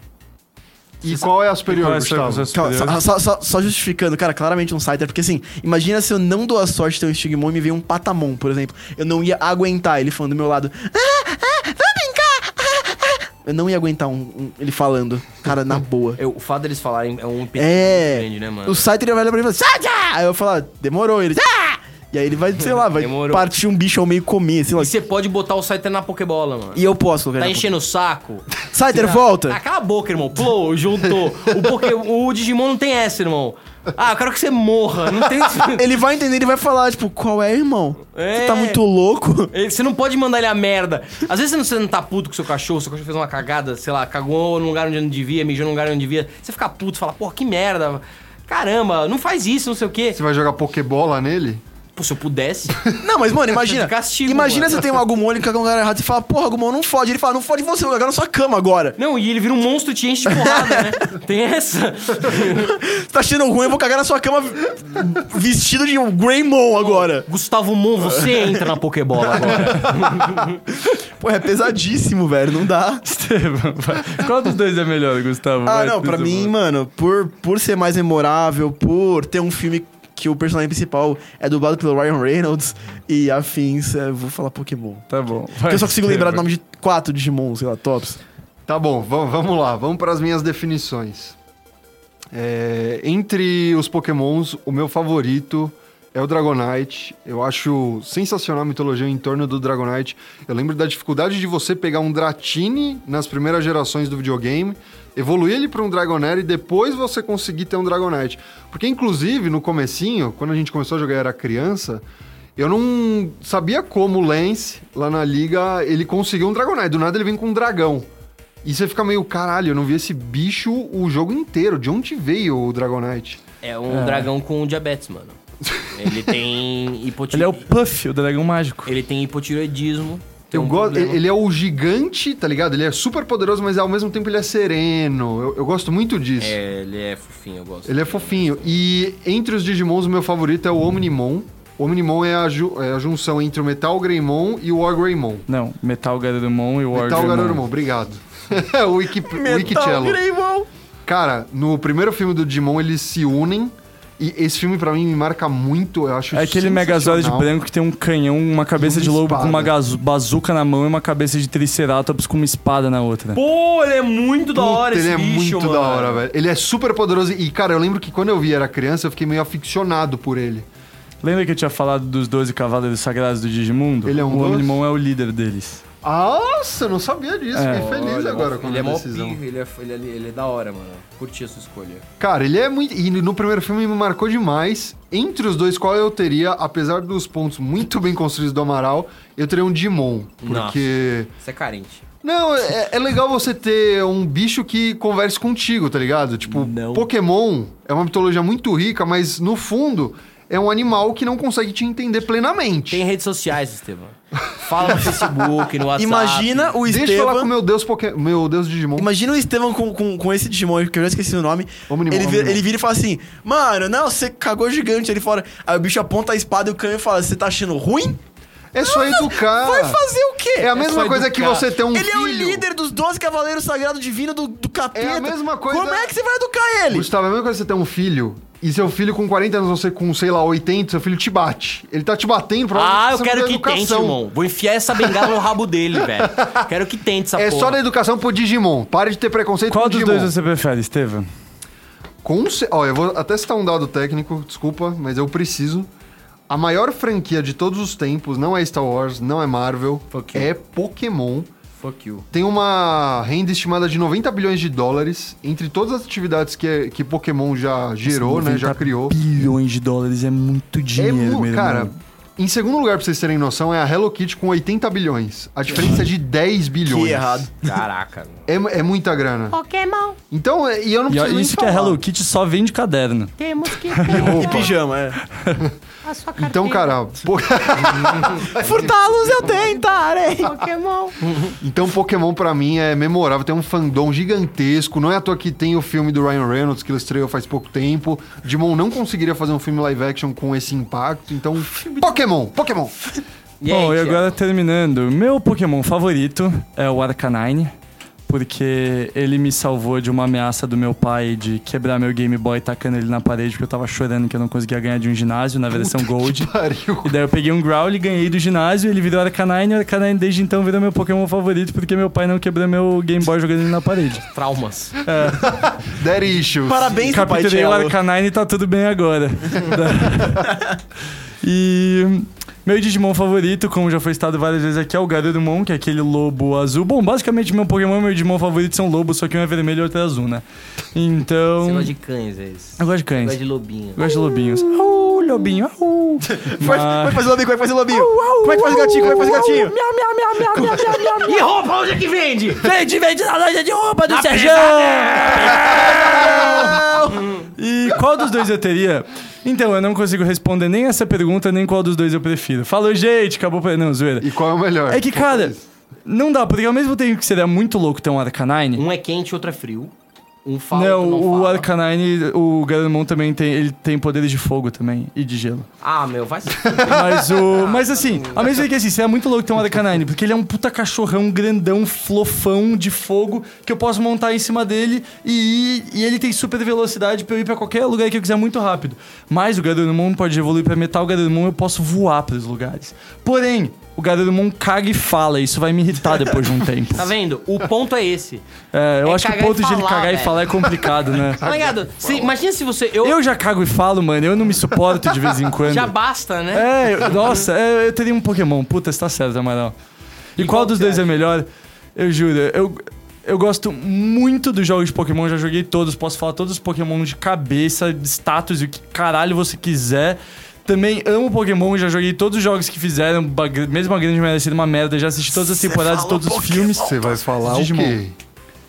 E qual é a superior, é Gustavo? Calma, só, só- só- só justificando, cara, claramente um Scyther, porque assim, imagina se eu não dou a sorte de ter um Stigmon e me vem um Patamon, por exemplo. Eu não ia aguentar ele falando do meu lado. Ah, ah, vamos brincar! ah, ah." Eu não ia aguentar um- um- ele falando, cara, na boa. Eu- o fato deles falarem é um impedimento É. grande, né, mano? O Scyther ia olhar pra mim e falar! Aí eu falar, demorou, ele. "Ah!" E aí ele vai, sei lá, vai Demorou. partir um bicho ao meio e comer, sei lá. E você pode botar o Scyther na Pokébola, mano. E eu posso colocar Tá ele na enchendo o saco? Scyther, volta! Ah, cala a boca, irmão. Pulou, juntou. O, Poké... o Digimon não tem essa, irmão. Ah, eu quero que você morra. Não tem... Ele vai entender, ele vai falar, tipo, qual é, irmão? É. Você tá muito louco? Ele- Você não pode mandar ele a merda. Às vezes você não, você não tá puto com seu cachorro, seu cachorro fez uma cagada, sei lá, cagou num lugar onde não devia, mijou num lugar onde não devia. Você fica puto, fala, porra, que merda. Caramba, não faz isso, não sei o quê. Você vai jogar Pokébola nele? Pô, se eu pudesse. Não, mas, mano, imagina. Castigo, imagina mano. você tem um Agumon, ele caga um cara errado, você fala, porra, Agumon, não fode. Ele fala, não fode você, eu vou cagar na sua cama agora. Não, e ele vira um monstro e te enche de porrada, né? Tem essa. Você tá achando ruim, eu vou cagar na sua cama vestido de um Greymon agora. Gustavo Mon, você entra na Pokébola agora. Pô, é pesadíssimo, velho, não dá. Estevam, vai. Qual dos dois é melhor, Gustavo? Ah, Vai, não, pra mim, favor. mano, por, por ser mais memorável, por ter um filme que o personagem principal é dublado pelo Ryan Reynolds e afins, eu vou falar Pokémon. Tá bom. Porque eu só consigo lembrar do nome de quatro Digimon, sei lá, tops. Tá bom, va- vamos lá, vamos para as minhas definições. É, entre os Pokémons, o meu favorito é o Dragonite. Eu acho sensacional a mitologia em torno do Dragonite. Eu lembro da dificuldade de você pegar um Dratini nas primeiras gerações do videogame, evoluir ele para um Dragonair e depois você conseguir ter um Dragonite. Porque, inclusive, no comecinho, quando a gente começou a jogar e era criança, eu não sabia como o Lance, lá na liga, ele conseguiu um Dragonite. Do nada ele vem com um dragão. E você fica meio, caralho, eu não vi esse bicho o jogo inteiro. De onde veio o Dragonite? É um dragão com diabetes, mano. Ele tem Ele hipotireoidismo. é o Puff, o dragão mágico. Ele tem hipotireoidismo. Tem Eu um gosto, ele é o gigante, tá ligado? Ele é super poderoso, mas ao mesmo tempo ele é sereno. Eu, eu gosto muito disso. É, ele é fofinho, eu gosto. Ele é fofinho. E entre os Digimons, o meu favorito é o Omnimon. O Omnimon é a, ju- é a junção entre o Metal Greymon e o Wargreymon. Não, Metal Garurumon e o Metal Wargreymon. Garurumon, obrigado. o Wiki, Wikicello. Greymon. Cara, no primeiro filme do Digimon eles se unem. E esse filme pra mim me marca muito, eu acho É aquele Megazord branco que tem um canhão, uma cabeça uma de lobo com uma espada. bazuca na mão e uma cabeça de Triceratops com uma espada na outra. Pô, ele é muito da hora Puta, esse ele é bicho, muito mano. da hora, velho. Ele é super poderoso. E, cara, eu lembro que quando eu vi era criança, eu fiquei meio aficionado por ele. Lembra que eu tinha falado dos 12 cavaleiros sagrados do Digimundo? Ele é um O? Omnimon é o líder deles. Nossa, eu não sabia disso. É. Fiquei feliz Olha, agora com ele a é decisão. pi- ele é, ele, é, ele é da hora, mano. Curti a sua escolha. Cara, ele é muito. E no primeiro filme me marcou demais. Entre os dois, qual eu teria, apesar dos pontos muito bem construídos do Amaral, eu teria um Digimon. Porque. Você é carente. Não, é, é legal você ter um bicho que converse contigo, tá ligado? Tipo, Não. Pokémon é uma mitologia muito rica, mas no fundo é um animal que não consegue te entender plenamente. Tem redes sociais, Estevam. Fala no Facebook, no WhatsApp. Imagina o Deixa eu falar com Estevam. o meu Deus, Poké... meu Deus Digimon. Imagina o Estevam com, com, com esse Digimon, que eu já esqueci o nome. Omnimon, ele, vira, Omnimon. ele vira e fala assim: Mano, não, você cagou gigante ali fora. Aí o bicho aponta a espada e o canhão e fala: Você tá achando ruim? É só educar. Vai fazer o quê? É a mesma só coisa que educar. você ter um ele filho. é o líder dos 12 cavaleiros sagrados divinos do, do capeta. É a mesma coisa- Como é que você vai educar ele? Gustavo, é a mesma coisa que você ter um filho e seu filho com 40 anos, você com, sei lá, 80, seu filho te bate. Ele tá te batendo pra Ah, eu quero que ter tente, educação. irmão. Vou enfiar essa bengala no rabo dele, velho. Quero que tente essa É porra. só da educação pro Digimon. Pare de ter preconceito Qual com o dos Digimon. dois você prefere, Estevam? Com ce... Ó, eu vou até citar um dado técnico, desculpa, mas eu preciso. A maior franquia de todos os tempos não é Star Wars, não é Marvel, Fuck é Pokémon. Fuck you. Tem uma renda estimada de 90 bilhões de dólares entre todas as atividades que, que Pokémon já gerou, né? Já 90 criou. Bilhões de dólares é muito É dinheiro, mu- meu cara, irmão. Em segundo lugar, pra vocês terem noção, é a Hello Kitty com 80 bilhões. A diferença é de 10 bilhões. Que errado. Caraca. É, é muita grana. Pokémon, Então, é- e eu não E ó, preciso nem isso que é falar. Hello Kitty só vende caderno. temos que E ter pijama, é. a sua carteira. Então, cara, po- Furtá-los eu tentarei. Pokémon. então Pokémon pra mim é memorável, tem um fandom gigantesco. Não é à toa que tem o filme do Ryan Reynolds que ele estreou faz pouco tempo. Digimon não conseguiria fazer um filme live action com esse impacto. Então, Pokémon, Pokémon. E Bom, aí, e agora terminando, meu Pokémon favorito é o Arcanine, porque ele me salvou de uma ameaça do meu pai de quebrar meu Game Boy tacando ele na parede, porque eu tava chorando que eu não conseguia ganhar de um ginásio na versão Gold. Pariu. E daí eu peguei um Growl e ganhei do ginásio, ele virou Arcanine, e o Arcanine desde então virou meu Pokémon favorito, porque meu pai não quebrou meu Game Boy jogando ele na parede. Traumas. Daddy issues. Parabéns, papai Capturei o. Arcanine e tá tudo bem agora. E meu Digimon favorito, como já foi citado várias vezes aqui, é o Garurumon, que é aquele lobo azul. Bom, basicamente meu Pokémon e meu Digimon favorito são lobos, só que um é vermelho e outro é azul, né? Então... Você gosta de cães, é isso. Eu gosto de cães. gosta de lobinho. Eu gosto de lobinhos. Au, lobinho, au. Vai fazer lobinho, como é que faz o lobinho? Como é que faz o gatinho? Como é que faz o gatinho? Miau, miau, miau, miau, miau, miau, miau. E roupa, onde é que vende? Vende, vende na loja de roupa do Sérgio! E qual dos dois eu teria? Então, eu não consigo responder nem essa pergunta, nem qual dos dois eu prefiro. Falou, gente, acabou... pra- Não, zoeira. E qual é o melhor? É que, cara, não dá, porque ao mesmo tempo que seria muito louco ter um Arcanine... Um é quente, outro é frio. Um fala, Não, não o fala. Arcanine, o Garurumon também tem, ele tem poderes de fogo também, e de gelo. Ah, meu, vai se... Mas o. Mas assim, mesmo tempo que assim, seria muito louco ter um Arcanine, porque ele é um puta cachorrão grandão, flofão de fogo, que eu posso montar em cima dele e, e ele tem super velocidade pra eu ir pra qualquer lugar que eu quiser muito rápido. Mas o Garurumon pode evoluir pra Metal Garurumon, eu posso voar pros lugares. Porém, o Garurumon caga e fala. Isso vai me irritar depois de um tempo. Tá vendo? O ponto é esse. É, eu É acho que o ponto de ele falar, cagar e falar é complicado, né? Tá ligado? Se- imagina se você. Eu, Eu já cago e falo, mano. Eu não me suporto de vez em quando. já basta, né? É, eu- nossa, é, eu teria um Pokémon. Puta, você tá certo, Amaral. E, E qual qual dos dois você é melhor? Eu juro, eu, eu gosto muito dos jogos de Pokémon, já joguei todos, posso falar todos os Pokémon de cabeça, de status e o que caralho você quiser. Também amo Pokémon, já joguei todos os jogos que fizeram, mesmo a grande merda uma merda, já assisti todas as temporadas, todos os filmes. Você vai falar Digimon. o quê?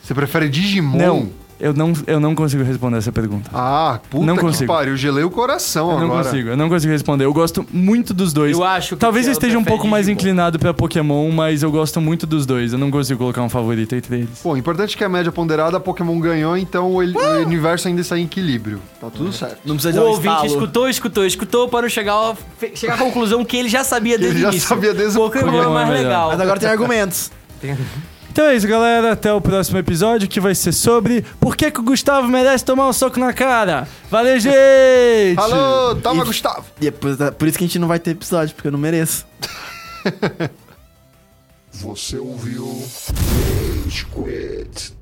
Você prefere Digimon? Não, eu não, eu não consigo responder essa pergunta. Ah, puta Não que consigo. pariu. Gelei o coração Eu não agora. consigo, eu não consigo responder. Eu gosto muito dos dois. Eu acho que Talvez o eu Thiago esteja um pouco mais inclinado pra Pokémon, mas eu gosto muito dos dois. Eu não consigo colocar um favorito entre eles. Bom, importante é que a média ponderada, a Pokémon ganhou, então o, o universo ainda está em equilíbrio. Tá tudo certo. Não precisa de O um ouvinte estalo. escutou, escutou, escutou para chegar, ao- chegar à conclusão que ele já sabia desde Ele o já início. sabia desde o Pokémon é Pokémon mais é legal. Mas agora tem argumentos. Então é isso, galera. Até o próximo episódio que vai ser sobre por que, que o Gustavo merece tomar um soco na cara. Valeu, gente! Alô, toma, E- Gustavo! E é por, por isso que a gente não vai ter episódio, porque eu não mereço. Você ouviu Rage Quit.